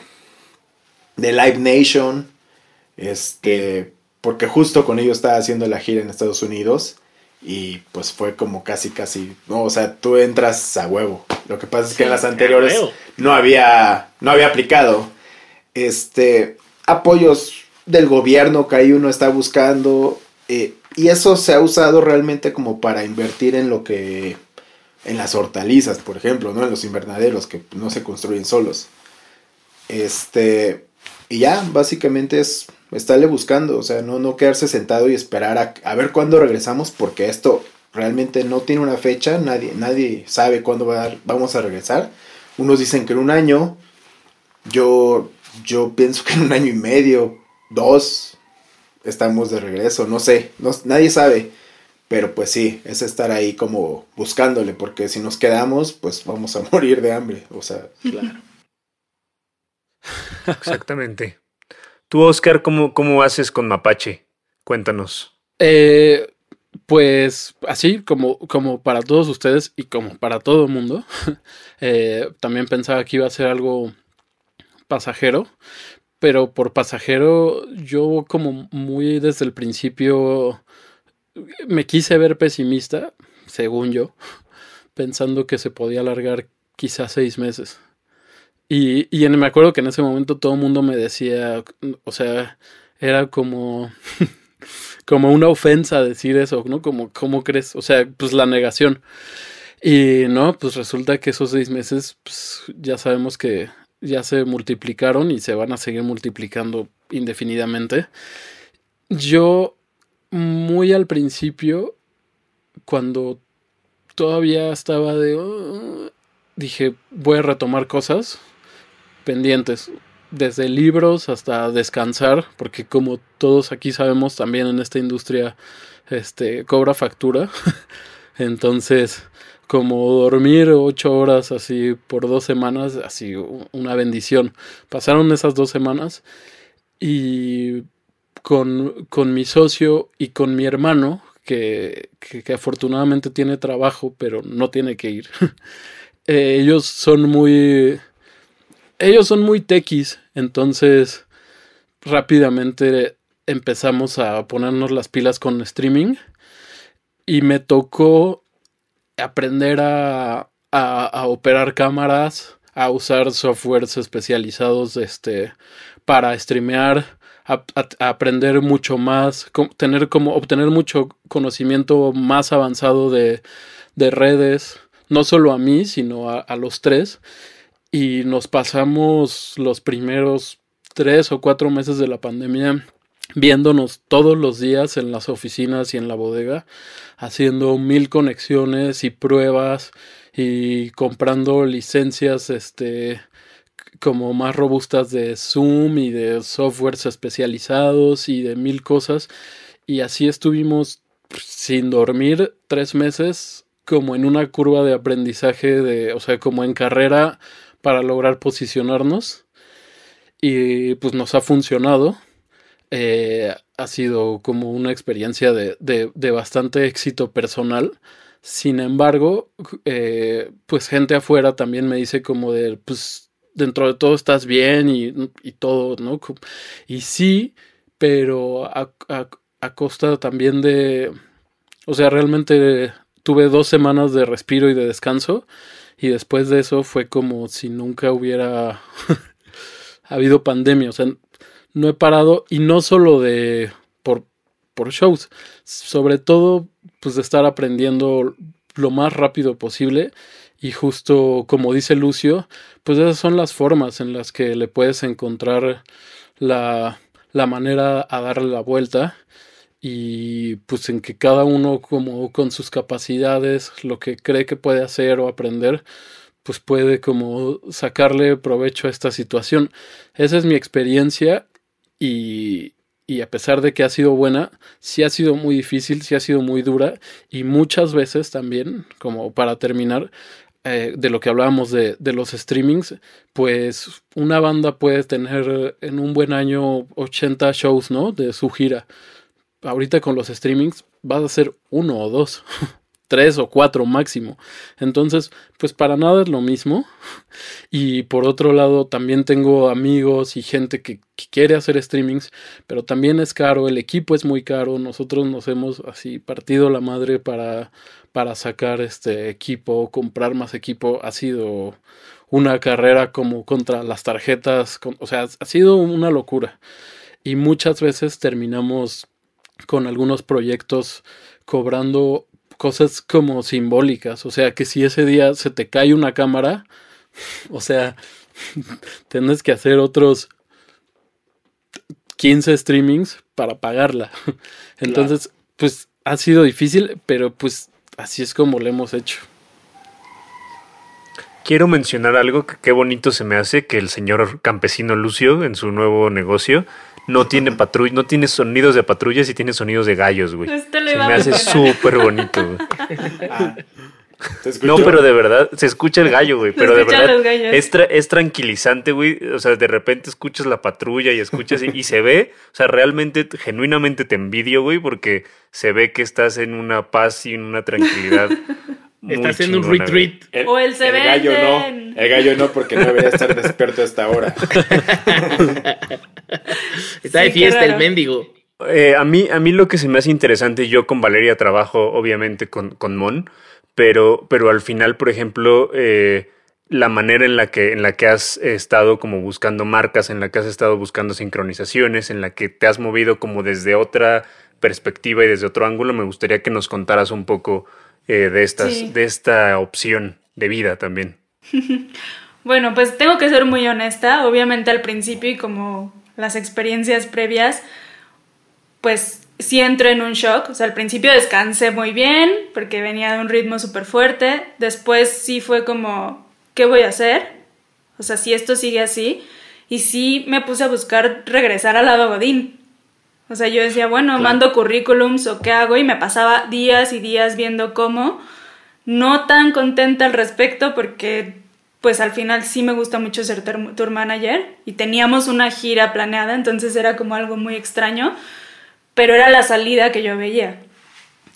de Live Nation. Este, porque justo con ellos estaba haciendo la gira en Estados Unidos. Y pues fue como casi, casi. No, o sea, tú entras a huevo. Lo que pasa es que en las anteriores no había, no había aplicado. Este, apoyos del gobierno que ahí uno está buscando. eh, y eso se ha usado realmente como para invertir en lo que en las hortalizas, por ejemplo, ¿no? En los invernaderos que no se construyen solos. Este, y ya, básicamente es estarle buscando, o sea, no, no quedarse sentado y esperar a, a ver cuándo regresamos, porque esto realmente no tiene una fecha, nadie, nadie sabe cuándo va a- vamos a regresar. Unos dicen que en un año, yo, yo pienso que en un año y medio, dos, estamos de regreso, no sé, no- nadie sabe. Pero pues sí, es estar ahí como buscándole, porque si nos quedamos, pues vamos a morir de hambre. O sea, Claro. Exactamente. Tú, Oscar, ¿cómo, cómo haces con Mapache? Cuéntanos. Eh, pues así como, como para todos ustedes y como para todo el mundo, eh, también pensaba que iba a ser algo pasajero, pero por pasajero yo como muy desde el principio me quise ver pesimista, según yo, pensando que se podía alargar quizás seis meses. Y, y en- me acuerdo que en ese momento todo el mundo me decía, o sea, era como, como una ofensa decir eso, ¿no? Como, ¿cómo crees? O sea, pues la negación. Y no, pues resulta que esos seis meses, pues ya sabemos que ya se multiplicaron y se van a seguir multiplicando indefinidamente. Yo, muy al principio, cuando todavía estaba de... "Oh", dije, voy a retomar cosas pendientes, desde libros hasta descansar, porque como todos aquí sabemos, también en esta industria este, cobra factura. Entonces, como dormir ocho horas así por dos semanas, así una bendición. Pasaron esas dos semanas y con, con mi socio y con mi hermano, que, que, que afortunadamente tiene trabajo, pero no tiene que ir. eh, ellos son muy... Ellos son muy tequis, entonces rápidamente empezamos a ponernos las pilas con streaming y me tocó aprender a, a, operar cámaras, a usar softwares especializados este, para streamear, aprender mucho más, tener como, obtener mucho conocimiento más avanzado de, de redes, no solo a mí, sino a los tres. Y nos pasamos los primeros tres o cuatro meses de la pandemia viéndonos todos los días en las oficinas y en la bodega, haciendo mil conexiones y pruebas y comprando licencias este como más robustas de Zoom y de softwares especializados y de mil cosas. Y así estuvimos sin dormir tres meses como en una curva de aprendizaje de o sea como en carrera para lograr posicionarnos. Y pues nos ha funcionado. Eh, ha sido como una experiencia de, de, bastante éxito personal. Sin embargo, eh, pues gente afuera también me dice como de, pues dentro de todo estás bien y, y todo, ¿no? Y sí, pero a, a, a, costa también de, o sea, realmente tuve dos semanas de respiro y de descanso y después de eso fue como si nunca hubiera habido pandemia, o sea, no he parado y no solo de por, por shows, sobre todo pues de estar aprendiendo lo más rápido posible. Y justo como dice Lucio, pues esas son las formas en las que le puedes encontrar la, la manera a darle la vuelta y pues en que cada uno como con sus capacidades, lo que cree que puede hacer o aprender, pues puede como sacarle provecho a esta situación. Esa es mi experiencia y, y a pesar de que ha sido buena, sí ha sido muy difícil, sí ha sido muy dura y muchas veces también, como para terminar, eh, de lo que hablábamos de, de, los streamings, pues una banda puede tener en un buen año 80 shows, ¿no? De su gira. Ahorita con los streamings vas a hacer uno o dos. tres o cuatro máximo. Entonces, pues para nada es lo mismo. Y por otro lado, también tengo amigos y gente que, quiere hacer streamings, pero también es caro, el equipo es muy caro. Nosotros nos hemos así partido la madre para, para sacar este equipo, comprar más equipo. Ha sido una carrera como contra las tarjetas, o sea, ha sido una locura. Y muchas veces terminamos con algunos proyectos cobrando cosas como simbólicas, o sea, que si ese día se te cae una cámara, o sea, tienes que hacer otros 15 streamings para pagarla. Entonces, pues ha sido difícil, pero pues así es como lo hemos hecho. Quiero mencionar algo que qué bonito se me hace que el señor campesino Lucio en su nuevo negocio no tiene patrulla, no tiene sonidos de patrullas y tiene sonidos de gallos, güey. Se me hace súper bonito, güey. Ah, no, pero de verdad, se escucha el gallo, güey. Pero de verdad, es, es, tranquilizante, güey. O sea, de repente escuchas la patrulla y escuchas y, se ve, o sea, realmente, genuinamente te envidio, güey, porque se ve que estás en una paz y en una tranquilidad Está haciendo un retreat. o el se el gallo no. El gallo no, porque no debería estar despierto hasta ahora. Está de fiesta el mendigo. Eh, a, mí, a mí lo que se me hace interesante, yo con Valeria trabajo obviamente con, con Mon, pero, pero al final, por ejemplo, eh, la manera en la, que, en la que has estado como buscando marcas, en la que has estado buscando sincronizaciones, en la que te has movido como desde otra perspectiva y desde otro ángulo, me gustaría que nos contaras un poco eh, de, estas, de esta opción de vida también? bueno, pues tengo que ser muy honesta. Obviamente al principio y como las experiencias previas, pues sí entro en un shock. O sea, al principio descansé muy bien porque venía de un ritmo súper fuerte. Después sí fue como, ¿qué voy a hacer? O sea, si esto sigue así. Y sí me puse a buscar regresar al lado Godín. O sea, yo decía, bueno, mando currículums o qué hago y me pasaba días y días viendo cómo, no tan contenta al respecto porque pues al final sí me gusta mucho ser tour manager y teníamos una gira planeada, entonces era como algo muy extraño, pero era la salida que yo veía.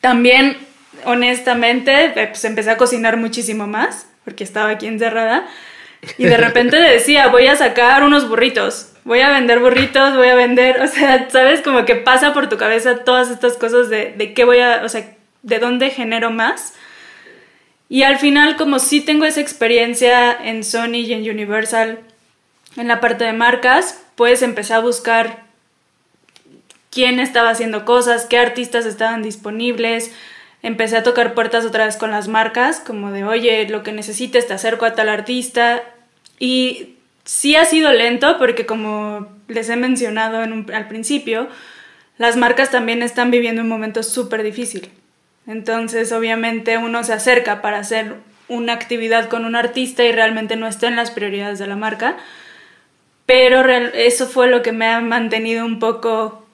También, honestamente, eh, pues empecé a cocinar muchísimo más porque estaba aquí encerrada y de repente decía, voy a sacar unos burritos voy a vender burritos, voy a vender, o sea, sabes como que pasa por tu cabeza todas estas cosas de, de qué voy a, o sea, de dónde genero más. Y al final, como sí tengo esa experiencia en Sony y en Universal, en la parte de marcas, pues empecé a buscar quién estaba haciendo cosas, qué artistas estaban disponibles. Empecé a tocar puertas otra vez con las marcas, como de, oye, lo que necesites, te acerco a tal artista. Y sí ha sido lento porque como les he mencionado al principio, las marcas también están viviendo un momento súper difícil. Entonces, obviamente, uno se acerca para hacer una actividad con un artista y realmente no está en las prioridades de la marca. Pero eso fue lo que me ha mantenido un poco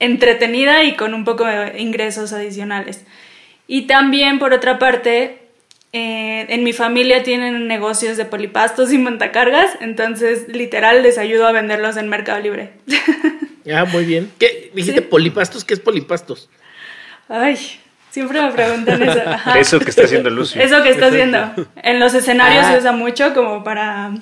entretenida y con un poco de ingresos adicionales. Y también, por otra parte, Eh, en mi familia tienen negocios de polipastos y montacargas, entonces literal les ayudo a venderlos en Mercado Libre. Ah, muy bien. ¿Qué? ¿Dijiste polipastos? ¿Qué es polipastos? Ay, siempre me preguntan eso. Ajá. Eso que está haciendo Lucio. Eso que está haciendo. En los escenarios Ah. se usa mucho como para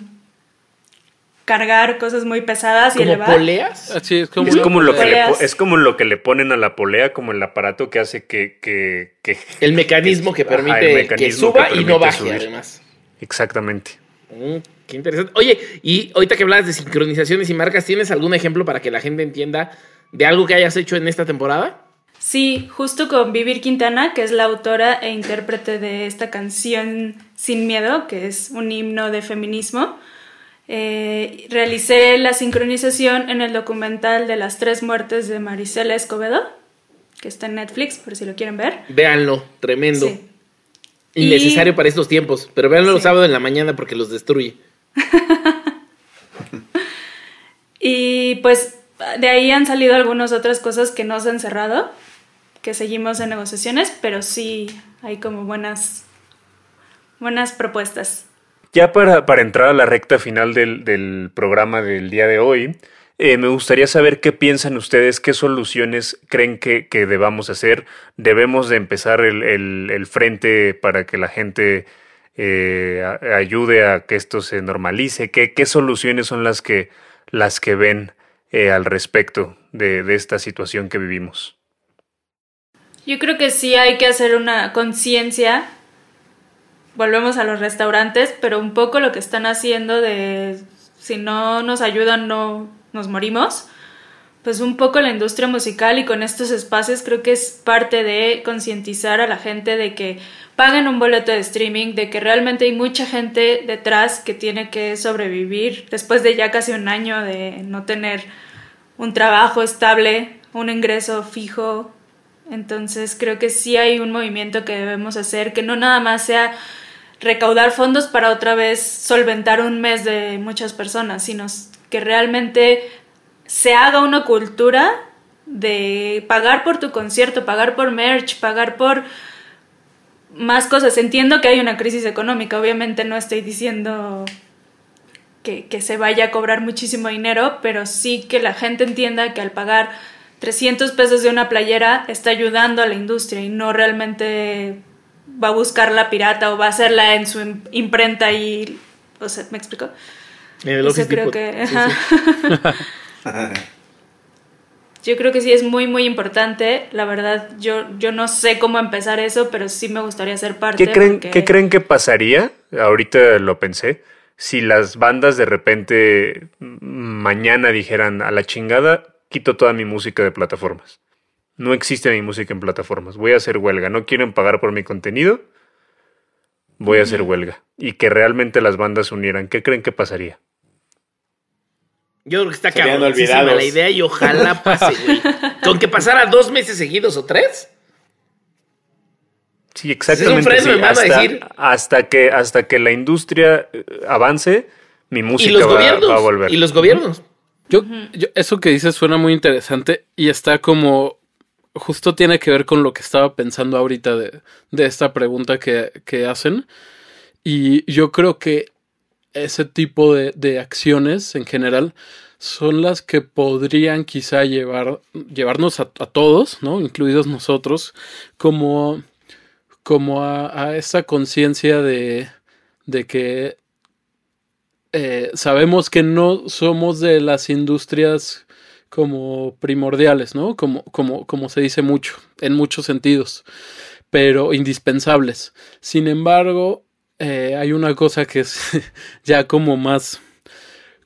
cargar cosas muy pesadas y ¿Como elevar. poleas? Así es como, Es como, lo que le, es como lo que le ponen a la polea, como el aparato que hace que... que, que- El mecanismo que permite que mecanismo suba que y no baje, subir. además. Exactamente. Mm, qué interesante. Oye, y ahorita que hablas de sincronizaciones y marcas, ¿tienes algún ejemplo para que la gente entienda de algo que hayas hecho en esta temporada? Sí, justo con Vivir Quintana, que es la autora e intérprete de esta canción Sin Miedo, que es un himno de feminismo. eh, realicé la sincronización en el documental de las tres muertes de Marisela Escobedo, que está en Netflix, por si lo quieren ver. Véanlo, tremendo. Sí. Innecesario Y- para estos tiempos, pero véanlo los Sí. sábados en la mañana porque los destruye. Y pues de ahí han salido algunas otras cosas que no se han cerrado, que seguimos en negociaciones, pero sí hay como buenas, buenas propuestas. Ya para, para entrar a la recta final del, del programa del día de hoy, eh, me gustaría saber qué piensan ustedes, qué soluciones creen que, que debamos hacer. ¿Debemos de empezar el, el- frente para que la gente eh, ayude a que esto se normalice? ¿Qué, qué soluciones son las que, las que ven eh, al respecto de, de esta situación que vivimos? Yo creo que sí hay que hacer una conciencia. Volvemos a los restaurantes, pero un poco lo que están haciendo de si no nos ayudan no nos morimos. Pues un poco la industria musical y con estos espacios creo que es parte de concientizar a la gente de que paguen un boleto de streaming, de que realmente hay mucha gente detrás que tiene que sobrevivir después de ya casi un año de no tener un trabajo estable, un ingreso fijo. Entonces creo que sí hay un movimiento que debemos hacer, que no nada más sea recaudar fondos para otra vez solventar un mes de muchas personas, sino que realmente se haga una cultura de pagar por tu concierto, pagar por merch, pagar por más cosas. Entiendo que hay una crisis económica, obviamente no estoy diciendo que, que se vaya a cobrar muchísimo dinero, pero sí que la gente entienda que al pagar 300 pesos de una playera está ayudando a la industria y no realmente va a buscar la pirata o va a hacerla en su im- imprenta y... O sea, ¿me explico? El Eso creo que... Sí, ajá. sí. Yo creo que sí es muy, muy importante. La verdad, yo, yo no sé cómo empezar eso, pero sí me gustaría ser parte. ¿Qué creen, porque- ¿Qué creen que pasaría? Ahorita lo pensé. Si las bandas de repente mañana dijeran a la chingada, quito toda mi música de plataformas. No existe mi música en plataformas. Voy a hacer huelga. No quieren pagar por mi contenido. Voy a hacer huelga. Y que realmente las bandas se unieran. ¿Qué creen que pasaría? Yo creo que está cabronísima la idea y ojalá pase, güey. Con que pasara dos meses seguidos o tres. Sí, exactamente. Es un freno sí. hasta, decir- hasta que hasta que la industria eh, avance, mi Y música los va, gobiernos. va a volver. Y los gobiernos. Yo, yo- eso que dices suena muy interesante y está como justo tiene que ver con lo que estaba pensando ahorita de, de esta pregunta que, que hacen. Y yo creo que ese tipo de, de acciones en general son las que podrían quizá llevar, llevarnos a, a todos, ¿no? Incluidos nosotros, como, como a, a esa conciencia de, de que eh, sabemos que no somos de las industrias como primordiales, ¿no? Como, como, como se dice mucho, en muchos sentidos, pero indispensables. Sin embargo, eh, hay una cosa que es ya como más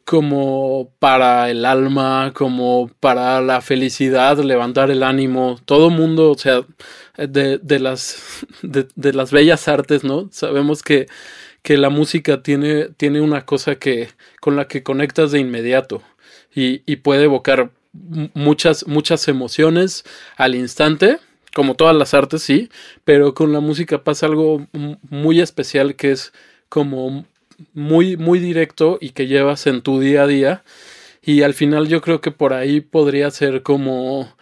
como para el alma, como para la felicidad, levantar el ánimo, todo mundo, o sea, de, de las, de, de las bellas artes, ¿no? Sabemos que, que la música tiene, tiene una cosa que, con la que conectas de inmediato y, puede evocar muchas, muchas emociones al instante, como todas las artes, sí, pero con la música pasa algo muy especial que es como muy, muy directo y que llevas en tu día a día. Y al final yo creo que por ahí podría ser como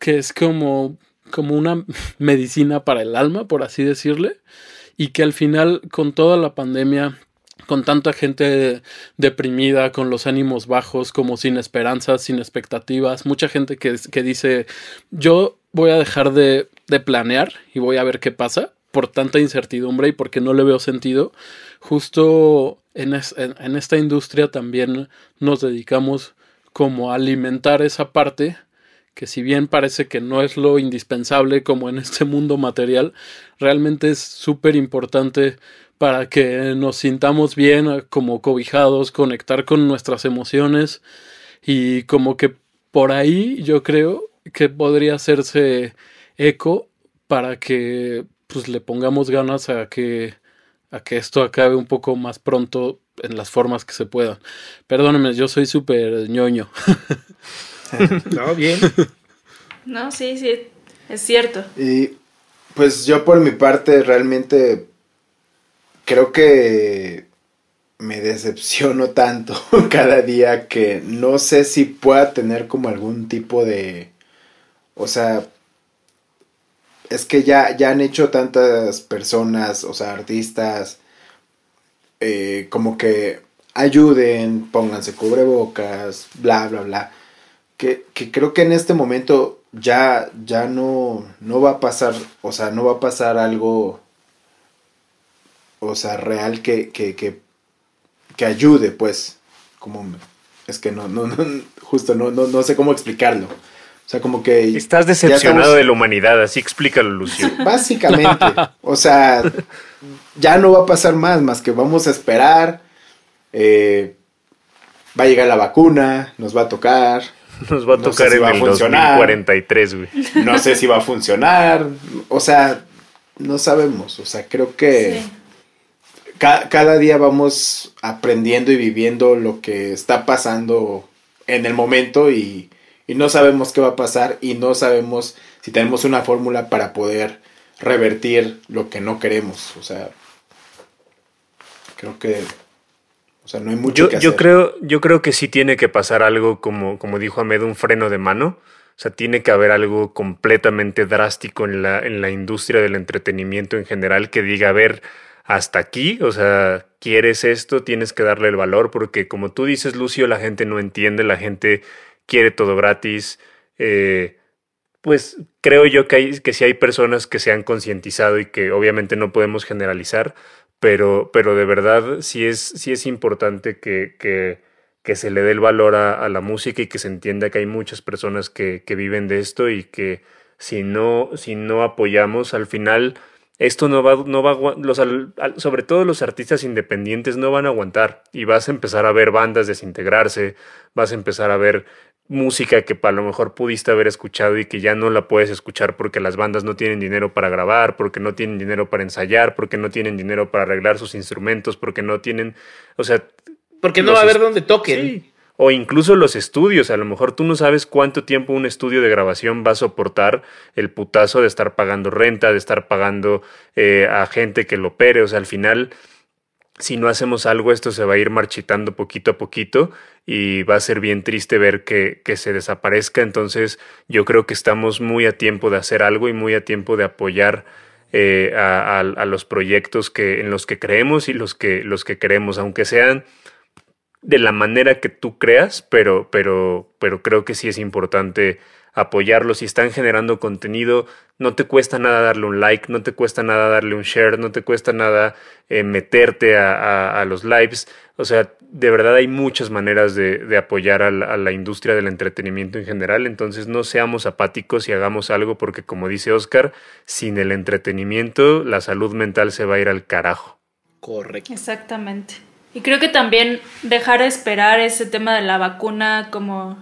que es como, como una medicina para el alma, por así decirle. Y que al final con toda la pandemia con tanta gente deprimida, con los ánimos bajos, como sin esperanzas, sin expectativas, mucha gente que, que dice, yo voy a dejar de, de, planear y voy a ver qué pasa por tanta incertidumbre y porque no le veo sentido. Justo en, en esta industria también nos dedicamos como a alimentar esa parte que si bien parece que no es lo indispensable como en este mundo material, realmente es súper importante para que nos sintamos bien, como cobijados, conectar con nuestras emociones y como que por ahí yo creo que podría hacerse eco para que pues le pongamos ganas a que a que esto acabe un poco más pronto en las formas que se puedan. Perdónenme, yo soy súper ñoño. no, bien. No, sí, sí, es cierto. Y pues yo por mi parte realmente creo que me decepciono tanto cada día que no sé si pueda tener como algún tipo de... O sea, es que ya, ya han hecho tantas personas, o sea, artistas, eh, como que ayuden, pónganse cubrebocas, bla, bla, bla. Que, que, creo que en este momento ya, ya no, no va a pasar, o sea, no va a pasar algo o sea, real que, que, que, que ayude, pues, como, es que no, no, no, justo no, no, no sé cómo explicarlo. O sea, como que... Estás decepcionado de la humanidad, así explícalo, Lucio. Básicamente, o sea, ya no va a pasar más, más que vamos a esperar, eh, va a llegar la vacuna, nos va a tocar. Nos va a tocar en el 2043, güey. No sé si va a funcionar, o sea, no sabemos, o sea, creo que cada día vamos aprendiendo y viviendo lo que está pasando en el momento y, no sabemos qué va a pasar y no sabemos si tenemos una fórmula para poder revertir lo que no queremos. O sea, creo que o sea, no hay mucho yo, que hacer. Yo creo, yo creo que sí tiene que pasar algo como, como dijo Ahmed, un freno de mano. O sea, tiene que haber algo completamente drástico en la, en la industria del entretenimiento en general que diga, a ver, hasta aquí, o sea, quieres esto, tienes que darle el valor, porque como tú dices, Lucio, la gente no entiende, la gente quiere todo gratis. Eh, pues creo yo que, hay, que sí hay personas que se han concientizado y que obviamente no podemos generalizar, pero, pero de verdad sí es, sí es importante que, que, que se le dé el valor a, a, la música y que se entienda que hay muchas personas que, que viven de esto y que si no, si no apoyamos al final esto no va, no va los, sobre todo los artistas independientes no van a aguantar y vas a empezar a ver bandas desintegrarse, vas a empezar a ver música que a lo mejor pudiste haber escuchado y que ya no la puedes escuchar porque las bandas no tienen dinero para grabar, porque no tienen dinero para ensayar, porque no tienen dinero para arreglar sus instrumentos, porque no tienen, o sea... Porque no va a haber donde toquen o incluso los estudios. A lo mejor tú no sabes cuánto tiempo un estudio de grabación va a soportar el putazo de estar pagando renta, de estar pagando eh, a gente que lo opere. O sea, al final, si no hacemos algo, esto se va a ir marchitando poquito a poquito y va a ser bien triste ver que, que se desaparezca. Entonces, yo creo que estamos muy a tiempo de hacer algo y muy a tiempo de apoyar. Eh, a, a, los proyectos que, en los que creemos y los que, los que queremos, aunque sean de la manera que tú creas, pero, pero, pero creo que sí es importante apoyarlos. Si están generando contenido, no te cuesta nada darle un like, no te cuesta nada darle un share, no te cuesta nada eh, meterte a, a, los lives. O sea, de verdad hay muchas maneras de, de apoyar a la, a la, industria del entretenimiento en general. Entonces no seamos apáticos y hagamos algo porque como dice Oscar, sin el entretenimiento la salud mental se va a ir al carajo. Correcto. Exactamente. Y creo que también dejar esperar ese tema de la vacuna como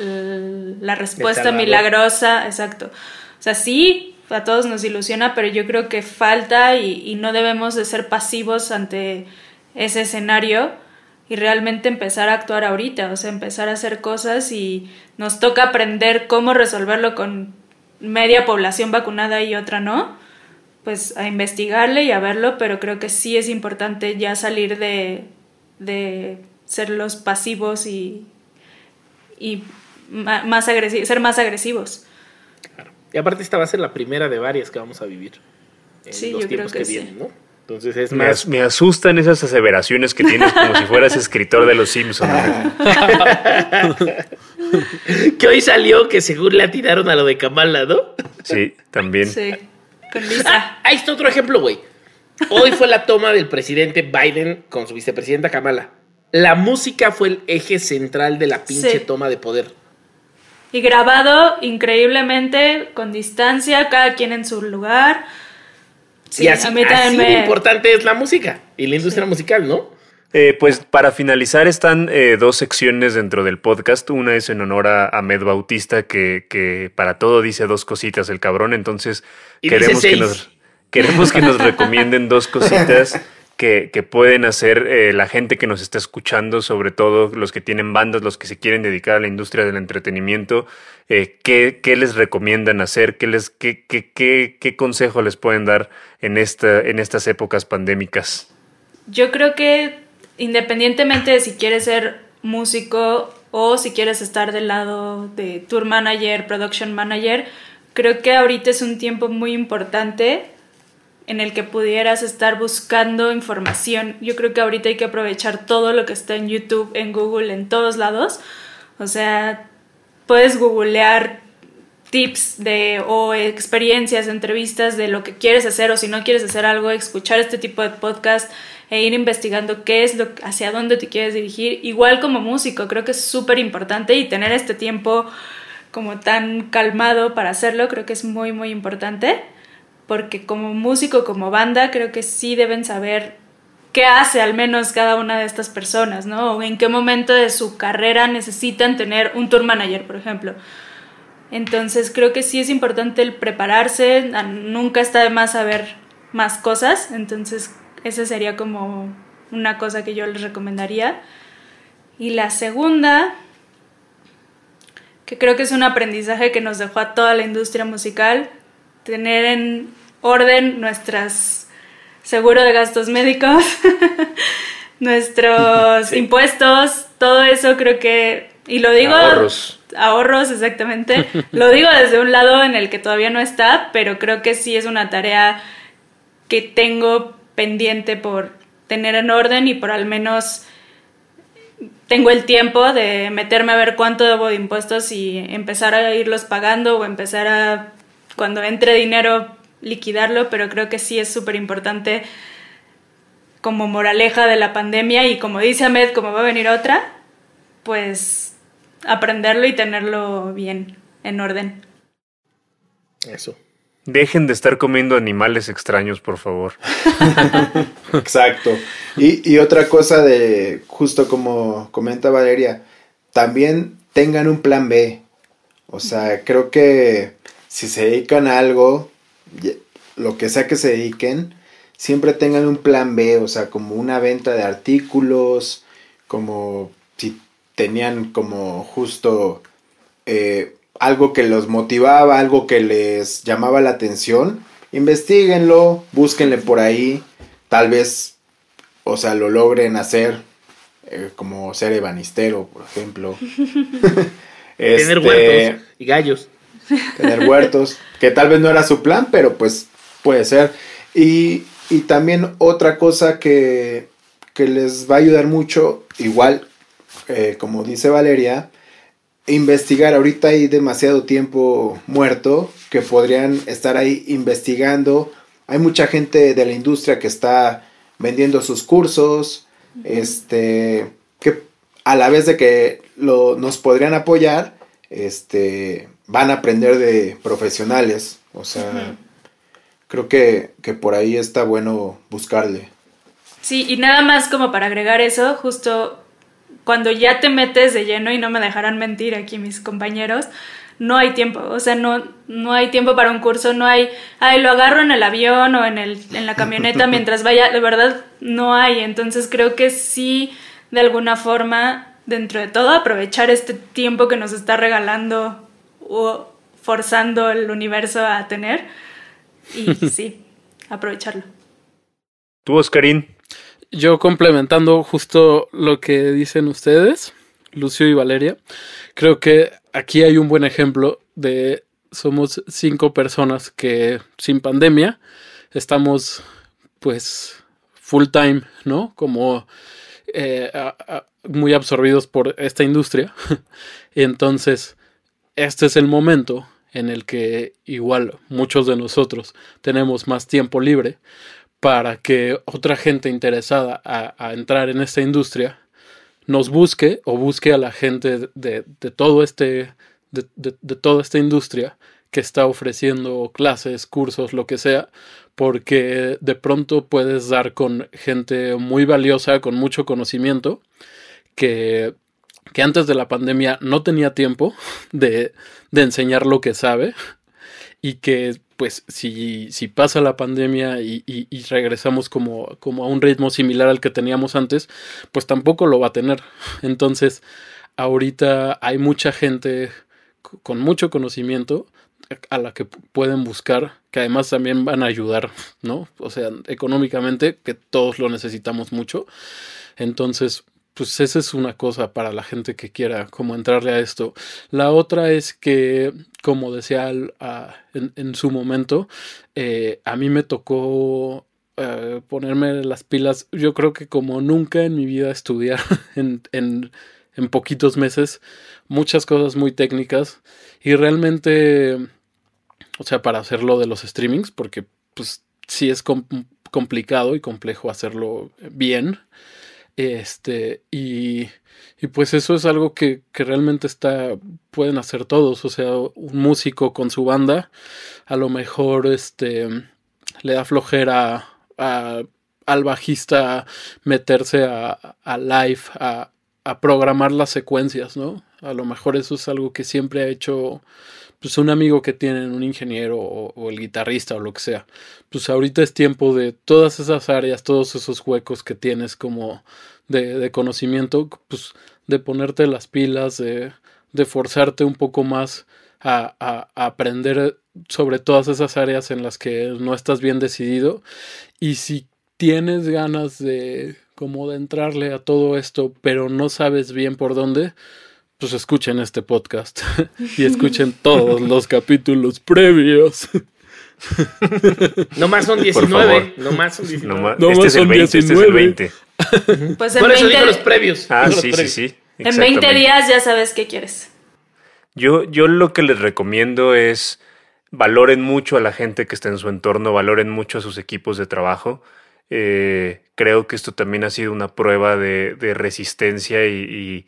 la respuesta milagrosa, exacto. O sea, sí, a todos nos ilusiona, pero yo creo que falta y, y, no debemos de ser pasivos ante ese escenario y realmente empezar a actuar ahorita, o sea, empezar a hacer cosas y nos toca aprender cómo resolverlo con media población vacunada y otra no, pues a investigarle y a verlo, pero creo que sí es importante ya salir de, de ser los pasivos y, y más agresivos, ser más agresivos. Claro. Y aparte esta va a ser la primera de varias que vamos a vivir. En sí, los yo tiempos creo que, que vienen, sí. ¿no? Entonces es Me, más. as- me asustan esas aseveraciones que tienes como si fueras escritor de Los Simpsons. Que hoy salió que según le atinaron a lo de Kamala, ¿no? Sí, también. Sí, con Lisa. Ah, ahí está otro ejemplo, güey. Hoy fue la toma del presidente Biden con su vicepresidenta Kamala. La música fue el eje central de la pinche Sí. toma de poder. Y grabado increíblemente, con distancia, cada quien en su lugar. Sí, y así, a mí también así me- de importante es la música y la industria musical, ¿no? Eh, pues para finalizar están eh, dos secciones dentro del podcast. Una es en honor a Ahmed Bautista, que, que para todo dice dos cositas el cabrón. Entonces Y queremos que, nos, queremos que nos recomienden dos cositas que, que pueden hacer eh, la gente que nos está escuchando, sobre todo los que tienen bandas, los que se quieren dedicar a la industria del entretenimiento. Eh, ¿qué, qué les recomiendan hacer? ¿Qué, les, qué, qué, qué, qué consejo les pueden dar en, esta, en estas épocas pandémicas? Yo creo que independientemente de si quieres ser músico o si quieres estar del lado de tour manager, production manager, creo que ahorita es un tiempo muy importante en el que pudieras estar buscando información. Yo creo que ahorita hay que aprovechar todo lo que está en YouTube, en Google, en todos lados. O sea, puedes googlear tips de o experiencias, entrevistas de lo que quieres hacer o si no quieres hacer algo, escuchar este tipo de podcast e ir investigando qué es lo hacia dónde te quieres dirigir. Igual como músico, creo que es súper importante y tener este tiempo como tan calmado para hacerlo, creo que es muy muy importante, porque como músico, como banda, creo que sí deben saber qué hace al menos cada una de estas personas, ¿no? O en qué momento de su carrera necesitan tener un tour manager, por ejemplo. Entonces creo que sí es importante el prepararse, nunca está de más saber más cosas, entonces esa sería como una cosa que yo les recomendaría. Y la segunda, que creo que es un aprendizaje que nos dejó a toda la industria musical, tener en orden nuestras seguro de gastos médicos, nuestros impuestos, todo eso creo que, y lo digo, Ahorros. ahorros exactamente, lo digo desde un lado en el que todavía no está, pero creo que sí es una tarea que tengo pendiente por tener en orden y por al menos tengo el tiempo de meterme a ver cuánto debo de impuestos y empezar a irlos pagando o empezar a, cuando entre dinero, liquidarlo, pero creo que sí es súper importante como moraleja de la pandemia y como dice Ahmed, como va a venir otra, pues aprenderlo y tenerlo bien, en orden. Eso. Dejen de estar comiendo animales extraños, por favor. Exacto. Y, y otra cosa de, justo como comenta Valeria, también tengan un plan B. O sea, creo que si se dedican a algo, lo que sea que se dediquen, siempre tengan un plan B, o sea, como una venta de artículos, como si tenían como justo eh, algo que los motivaba, algo que les llamaba la atención, investiguenlo, búsquenle por ahí, tal vez, o sea, lo logren hacer, eh, como ser ebanistero, por ejemplo. Tener Este, huertos y gallos. tener huertos, que tal vez no era su plan, pero pues puede ser. Y, y también otra cosa que, que les va a ayudar mucho, igual, eh, como dice Valeria, investigar. Ahorita hay demasiado tiempo muerto que podrían estar ahí investigando. Hay mucha gente de la industria que está vendiendo sus cursos, este, que a la vez de que lo, nos podrían apoyar, este, van a aprender de profesionales. O sea, creo que, que por ahí está bueno buscarle. Sí, y nada más como para agregar eso, justo cuando ya te metes de lleno, y no me dejarán mentir aquí mis compañeros, no hay tiempo, o sea, no, no hay tiempo para un curso, no hay, ay, lo agarro en el avión o en, el, en la camioneta mientras vaya, de verdad no hay, entonces creo que sí, de alguna forma, dentro de todo, aprovechar este tiempo que nos está regalando o forzando el universo a tener, y sí, aprovecharlo. Tú, Oscarín, Yo complementando justo lo que dicen ustedes, Lucio y Valeria, creo que aquí hay un buen ejemplo de somos cinco personas que sin pandemia estamos pues full time, ¿no? Como eh, muy absorbidos por esta industria. Entonces, este es el momento en el que igual muchos de nosotros tenemos más tiempo libre para que otra gente interesada a, entrar en esta industria nos busque o busque a la gente de, todo este de, de, toda esta industria que está ofreciendo clases, cursos, lo que sea, porque de pronto puedes dar con gente muy valiosa, con mucho conocimiento, que, que antes de la pandemia no tenía tiempo de, de enseñar lo que sabe y que pues si, si pasa la pandemia y, y, regresamos como, como a un ritmo similar al que teníamos antes, pues tampoco lo va a tener. Entonces, ahorita hay mucha gente con mucho conocimiento a la que pueden buscar, que además también van a ayudar, ¿no? O sea, económicamente, que todos lo necesitamos mucho. Entonces, pues esa es una cosa para la gente que quiera como entrarle a esto. La otra es que, como decía en, su momento, eh, a mí me tocó eh, ponerme las pilas, yo creo que como nunca en mi vida estudiar en, en, en poquitos meses, muchas cosas muy técnicas y realmente, o sea, para hacerlo de los streamings, porque pues sí es complicado y complejo hacerlo bien. Este, y, y pues eso es algo que, que, realmente está, pueden hacer todos. O sea, un músico con su banda, a lo mejor este, le da flojera a, al bajista meterse a, a live, a, a programar las secuencias, ¿no? A lo mejor eso es algo que siempre ha hecho pues un amigo que tienen, un ingeniero o, el guitarrista o lo que sea. Pues ahorita es tiempo de todas esas áreas, todos esos huecos que tienes como de, conocimiento, pues de ponerte las pilas, de, forzarte un poco más a, a, a, aprender sobre todas esas áreas en las que no estás bien decidido. Y si tienes ganas de como de entrarle a todo esto, pero no sabes bien por dónde, pues escuchen este podcast y escuchen todos los capítulos previos. No más son 19. No más son 19. No, este, es el 20, este es el 20. Pues en Por eso 20, digo los previos. Ah, los sí, sí, sí. en 20 días ya sabes qué quieres. Yo, yo lo que les recomiendo es valoren mucho a la gente que está en su entorno, valoren mucho a sus equipos de trabajo. Eh, creo que esto también ha sido una prueba de, de resistencia y, y,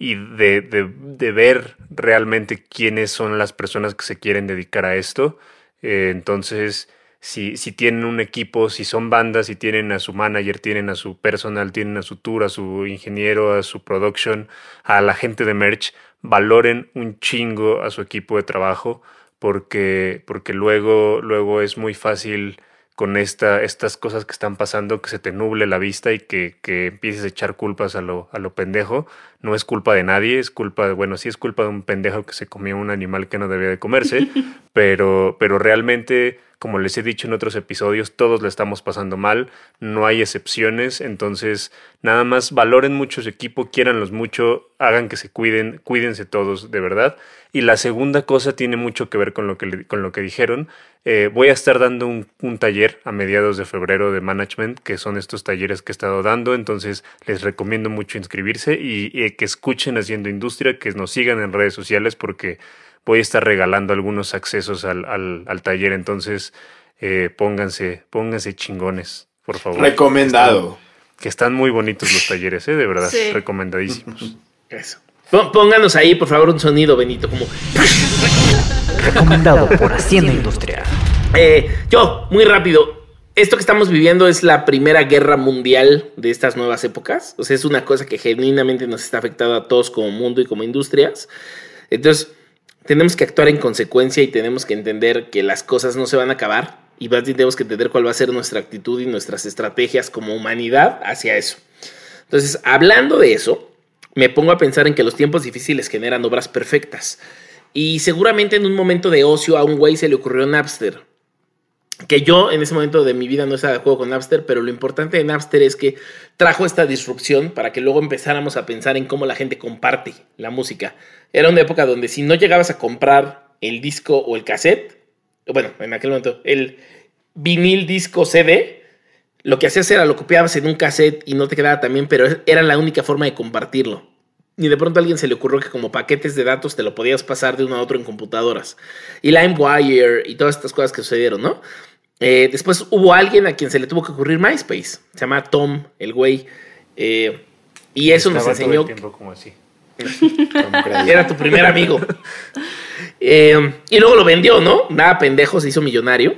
y de, de, de, ver realmente quiénes son las personas que se quieren dedicar a esto. Eh, entonces, si, si tienen un equipo, si son bandas, si tienen a su manager, tienen a su personal, tienen a su tour, a su ingeniero, a su production, a la gente de merch, valoren un chingo a su equipo de trabajo porque, porque luego, luego es muy fácil con esta, estas cosas que están pasando, que se te nuble la vista y que, que empieces a echar culpas a lo, a lo pendejo. No es culpa de nadie, es culpa de, bueno, sí es culpa de un pendejo que se comió un animal que no debía de comerse, pero, pero realmente, como les he dicho en otros episodios, todos le estamos pasando mal, no hay excepciones, entonces nada más valoren mucho su equipo, quiéranlos mucho, hagan que se cuiden, cuídense todos, de verdad. Y la segunda cosa tiene mucho que ver con lo que, con lo que dijeron. Eh, voy a estar dando un, un, taller a mediados de febrero de management, que son estos talleres que he estado dando, entonces les recomiendo mucho inscribirse y, y que escuchen Haciendo Industria, que nos sigan en redes sociales porque voy a estar regalando algunos accesos al, al, al taller, entonces eh, pónganse, pónganse chingones, por favor. Recomendado. Que están, que están muy bonitos los talleres, ¿eh? de verdad, sí. recomendadísimos. Eso. Pónganos ahí, por favor, un sonido, Benito, como... Recomendado por Hacienda Industria. Eh, yo, muy rápido. Esto que estamos viviendo es la primera guerra mundial de estas nuevas épocas. O sea, es una cosa que genuinamente nos está afectando a todos como mundo y como industrias. Entonces, tenemos que actuar en consecuencia y tenemos que entender que las cosas no se van a acabar. Y tenemos que entender cuál va a ser nuestra actitud y nuestras estrategias como humanidad hacia eso. Entonces, hablando de eso, me pongo a pensar en que los tiempos difíciles generan obras perfectas. Y seguramente en un momento de ocio a un güey se le ocurrió Napster. Que yo en ese momento de mi vida no estaba de acuerdo con Napster, pero lo importante de Napster es que trajo esta disrupción para que luego empezáramos a pensar en cómo la gente comparte la música. Era una época donde si no llegabas a comprar el disco o el cassette, bueno, en aquel momento, el vinil disco CD, lo que hacías era lo copiabas en un cassette y no te quedaba tan bien, pero era la única forma de compartirlo. Y de pronto a alguien se le ocurrió que como paquetes de datos te lo podías pasar de uno a otro en computadoras. Y LimeWire y todas estas cosas que sucedieron, ¿no? Eh, después hubo alguien a quien se le tuvo que ocurrir MySpace. Se llama Tom, el güey. Eh, y eso nos enseñó. como así. Era tu primer amigo. Eh, y luego lo vendió, ¿no? Nada pendejo, se hizo millonario.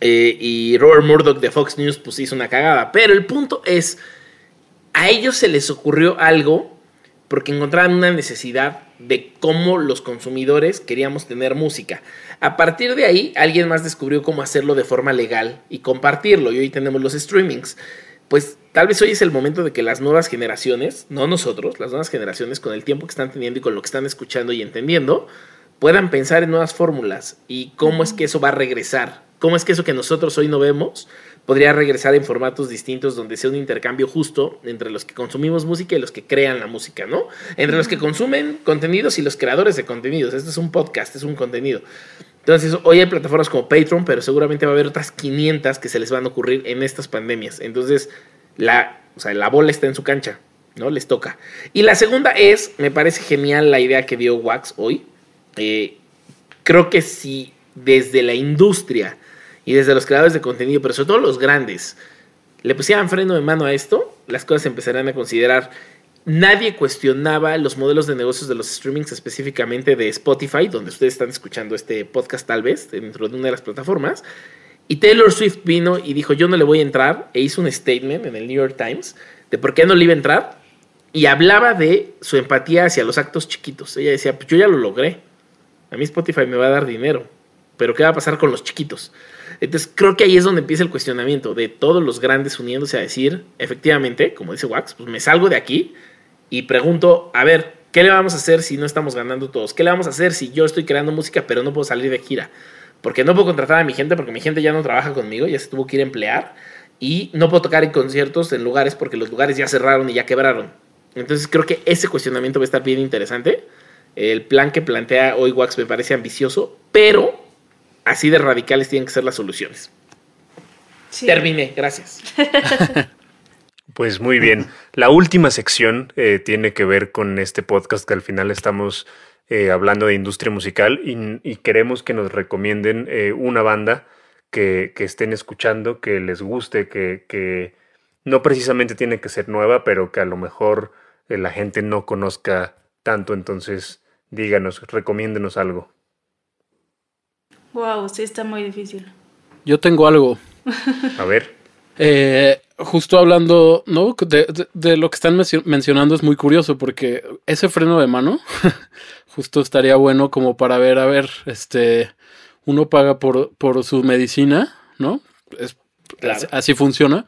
y Robert Murdoch de Fox News pues hizo una cagada. Pero el punto es, a ellos se les ocurrió algo porque encontraban una necesidad de cómo los consumidores queríamos tener música. A partir de ahí, alguien más descubrió cómo hacerlo de forma legal y compartirlo, y hoy tenemos los streamings. Pues tal vez hoy es el momento de que las nuevas generaciones, no nosotros, las nuevas generaciones, con el tiempo que están teniendo y con lo que están escuchando y entendiendo, puedan pensar en nuevas fórmulas y cómo es que eso va a regresar, cómo es que eso que nosotros hoy no vemos podría regresar en formatos distintos donde sea un intercambio justo entre los que consumimos música y los que crean la música, ¿no? Entre los que consumen contenidos y los creadores de contenidos. Esto es un podcast, es un contenido. Entonces, hoy hay plataformas como Patreon, pero seguramente va a haber otras 500 que se les van a ocurrir en estas pandemias. Entonces, la, o sea, la bola está en su cancha, ¿no? Les toca. Y la segunda es, me parece genial la idea que dio Wax hoy. Eh, creo que si desde la industria y desde los creadores de contenido, pero sobre todo los grandes, le pusieran freno de mano a esto, las cosas empezarán a considerar. Nadie cuestionaba los modelos de negocios de los streamings, específicamente de Spotify, donde ustedes están escuchando este podcast tal vez, dentro de una de las plataformas. Y Taylor Swift vino y dijo, yo no le voy a entrar, e hizo un statement en el New York Times de por qué no le iba a entrar, y hablaba de su empatía hacia los actos chiquitos. Ella decía, pues yo ya lo logré, a mí Spotify me va a dar dinero, pero ¿qué va a pasar con los chiquitos? Entonces creo que ahí es donde empieza el cuestionamiento de todos los grandes uniéndose a decir, efectivamente, como dice Wax, pues me salgo de aquí y pregunto, a ver, ¿qué le vamos a hacer si no estamos ganando todos? ¿Qué le vamos a hacer si yo estoy creando música pero no puedo salir de gira? Porque no puedo contratar a mi gente porque mi gente ya no trabaja conmigo, ya se tuvo que ir a emplear y no puedo tocar en conciertos en lugares porque los lugares ya cerraron y ya quebraron. Entonces creo que ese cuestionamiento va a estar bien interesante. El plan que plantea hoy Wax me parece ambicioso, pero así de radicales tienen que ser las soluciones. Terminé, gracias. pues muy bien. La última sección eh, tiene que ver con este podcast que al final estamos eh, hablando de industria musical y, queremos que nos recomienden eh, una banda que, estén escuchando, que les guste, que, que, no precisamente tiene que ser nueva, pero que a lo mejor la gente no conozca tanto. Entonces, díganos, recomiéndenos algo. Wow, sí está muy difícil. Yo tengo algo. A ver. Eh, justo hablando, ¿no? De, lo que están mencionando es muy curioso porque ese freno de mano justo estaría bueno como para ver, a ver, este, uno paga por, por su medicina, ¿no? Es, así funciona.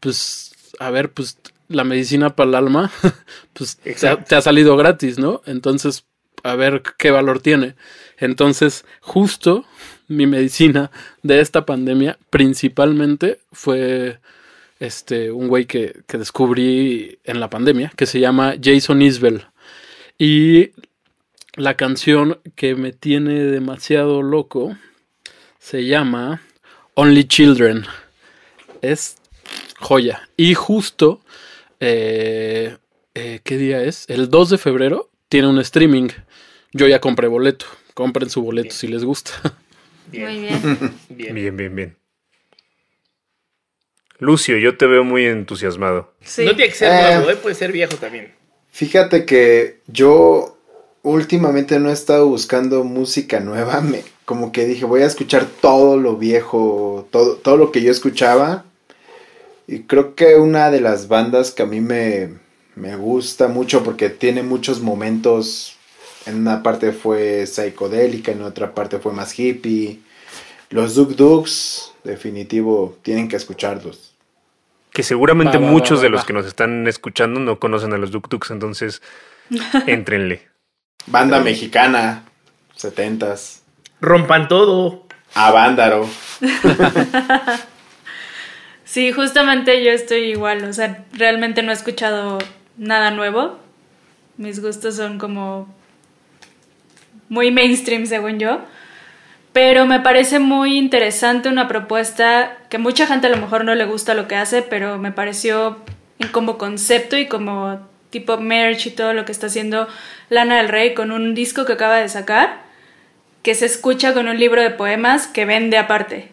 Pues, a ver, pues la medicina para el alma, pues te ha salido gratis, ¿no? Entonces, a ver qué valor tiene. Entonces, justo mi medicina de esta pandemia principalmente fue este un güey que, que descubrí en la pandemia que se llama Jason Isbell. Y la canción que me tiene demasiado loco se llama Only Children. Es joya. Y justo, eh, eh, ¿qué día es? El 2 de febrero tiene un streaming. Yo ya compré boleto. Compren su boleto si les gusta. Muy bien. bien. Bien, bien, Lucio, yo te veo muy entusiasmado. No tiene que ser eh, nuevo, ¿eh? puede ser viejo también. Fíjate que yo últimamente no he estado buscando música nueva. Me, como que dije, voy a escuchar todo lo viejo, todo, todo lo que yo escuchaba. Y creo que una de las bandas que a mí me, me gusta mucho porque tiene muchos momentos en una parte fue psicodélica, en otra parte fue más hippie. Los Duk Duks, definitivo, tienen que escucharlos. Que seguramente muchos de los que nos están escuchando no conocen a los Duk Duks, entonces éntrenle. Banda mexicana, setentas. Rompan todo. Avándaro. sí, justamente yo estoy igual, o sea, realmente no he escuchado nada nuevo. Mis gustos son como muy mainstream según yo. pero me parece muy interesante una propuesta que mucha gente a lo mejor no le gusta lo que hace, pero me pareció como concepto y como tipo merch y todo lo que está haciendo Lana del Rey con un disco que acaba de sacar, que se escucha con un libro de poemas que vende aparte.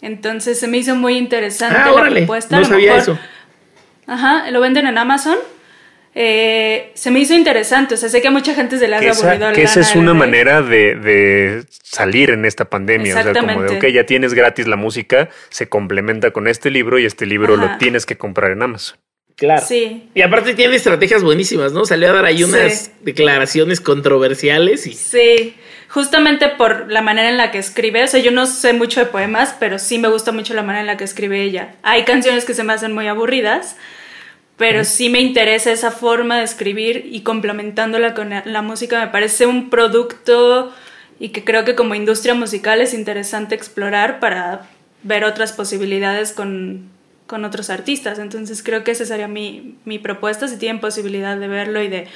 Entonces se me hizo muy interesante Ah, la órale, propuesta. no a lo sabía mejor- eso. Ajá, lo venden en Amazon. Eh, se me hizo interesante, o sea, sé que a mucha gente se le Que ha esa, aburrido que esa es una manera de, de salir en esta pandemia. O sea, como de, ok, ya tienes gratis la música, se complementa con este libro y este libro Ajá. lo tienes que comprar en Amazon. Claro. Sí, Y aparte tiene estrategias buenísimas, ¿no? Salió a dar ahí unas Sí. declaraciones controversiales y sí, justamente por la manera en la que escribe, o sea, yo no sé mucho de poemas, pero sí me gusta mucho la manera en la que escribe ella. Hay canciones que se me hacen muy aburridas, pero sí me interesa esa forma de escribir y complementándola con la- música me parece un producto y que creo que como industria musical es interesante explorar para ver otras posibilidades con, con otros artistas. Entonces creo que esa sería mi, mi propuesta, si tienen posibilidad de verlo y de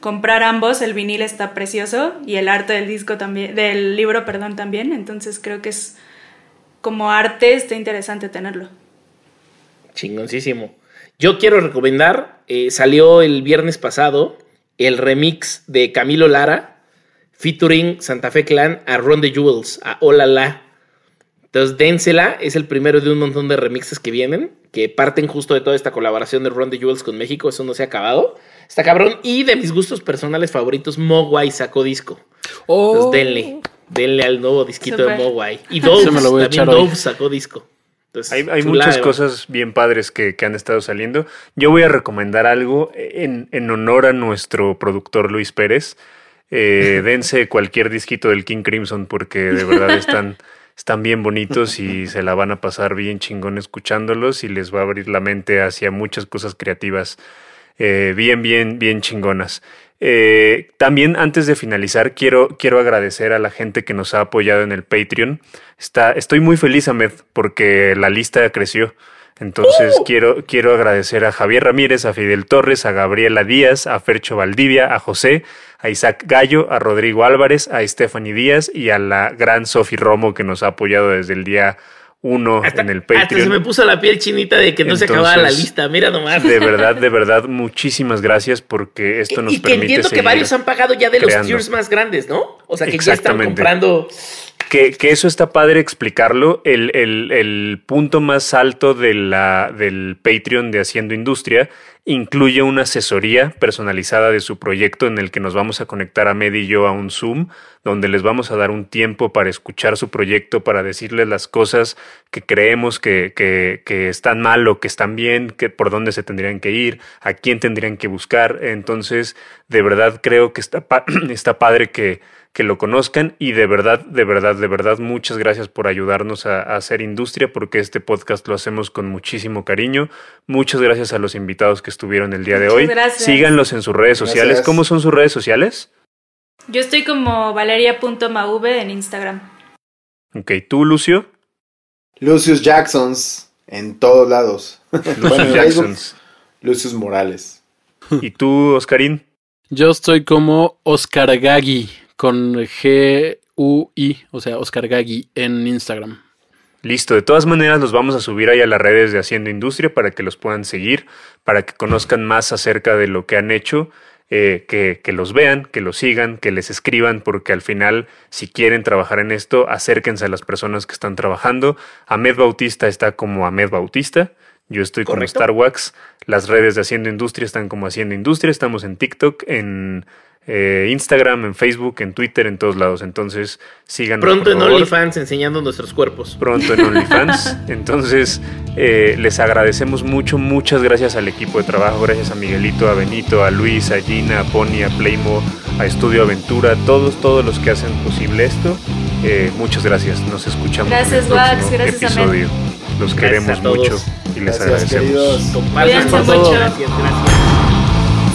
comprar ambos, el vinil está precioso y el arte del disco también, del libro, perdón, también. Entonces creo que es como arte está interesante tenerlo. chingoncísimo. Yo quiero recomendar, eh, salió el viernes pasado el remix de Camilo Lara featuring Santa Fe Clan a Ron the Jewels, a Hola La. Entonces, dénsela, es el primero de un montón de remixes que vienen, que parten justo de toda esta colaboración de Ron the Jewels con México, eso no se ha acabado. Está cabrón. Y de mis gustos personales favoritos, Mogwai sacó disco. Oh, Entonces, denle, denle al nuevo disquito de Mogwai. Y Dove, también echar hoy. Dove sacó disco. Entonces, Hay, hay chulada muchas cosas bien padres que, que han estado saliendo. Yo voy a recomendar algo en, en honor a nuestro productor Luis Pérez. Eh, dense cualquier disquito del King Crimson porque de verdad están, están bien bonitos y se la van a pasar bien chingón escuchándolos y les va a abrir la mente hacia muchas cosas creativas eh, bien, bien, bien chingonas. Eh, también antes de finalizar, quiero, quiero agradecer a la gente que nos ha apoyado en el Patreon. Está, estoy muy feliz, Ahmed, porque la lista creció. Entonces quiero, quiero agradecer a Javier Ramírez, a Fidel Torres, a Gabriela Díaz, a Fercho Valdivia, a José, a Isaac Gallo, a Rodrigo Álvarez, a Stephanie Díaz y a la gran Sofi Romo que nos ha apoyado desde el día uno Hasta, en el hasta se Patreon. me puso la piel chinita de que no se acababa la Entonces, lista. Mira nomás. De verdad, de verdad, muchísimas gracias porque esto nos y que permite entiendo que seguir varios han pagado ya de los creando. tiers más grandes, ¿no? O sea, que ya están comprando. Que, que eso está padre explicarlo. El, el- el punto más alto de la, del Patreon de Haciendo Industria incluye una asesoría personalizada de su proyecto en el que nos vamos a conectar a Med y yo a un Zoom, donde les vamos a dar un tiempo para escuchar su proyecto, para decirles las cosas que creemos que, que, que están mal o que están bien, que por dónde se tendrían que ir, a quién tendrían que buscar. Entonces, de verdad creo que está, pa- está padre que que lo conozcan y de verdad, de verdad, de verdad, muchas gracias por ayudarnos a, a hacer industria porque este podcast lo hacemos con muchísimo cariño. Muchas gracias a los invitados que estuvieron el día de Muchas hoy. gracias. Síganlos en sus redes sociales. Gracias. ¿Cómo son sus redes sociales? Yo estoy como valeria.mauve en Instagram. Ok, tú, Lucio. Lucius Jacksons en todos lados. Bueno, Jacksons. Lucius Morales. ¿Y tú, Oscarín? Yo estoy como Oscar Gagui con G-U-I, o sea, Oscar Gagui en Instagram. Listo, de todas maneras los vamos a subir ahí a las redes de Haciendo Industria para que los puedan seguir, para que conozcan más acerca de lo que han hecho, eh, que, que los vean, que los sigan, que les escriban, porque al final, si quieren trabajar en esto, acérquense a las personas que están trabajando. Ahmed Bautista está como Ahmed Bautista, yo estoy como Correcto. Star Wax, las redes de Haciendo Industria están como Haciendo Industria, estamos en TikTok, en eh, Instagram, en Facebook, en Twitter, en todos lados. Entonces, síganos. Pronto en OnlyFans enseñando nuestros cuerpos. pronto en OnlyFans. Entonces, eh, les agradecemos mucho. Muchas gracias al equipo de trabajo. Gracias a Miguelito, a Benito, a Luis, a Gina, a Pony, a Playmo, a Estudio Aventura, a todos, todos los que hacen posible esto. Eh, muchas gracias. Nos escuchamos Gracias, en el próximo Wax. Gracias, episodio. Los Gracias queremos a todos. mucho y les Gracias, agradecemos. queridos. Compartan Cuídense por todo. mucho. Gracias, gracias.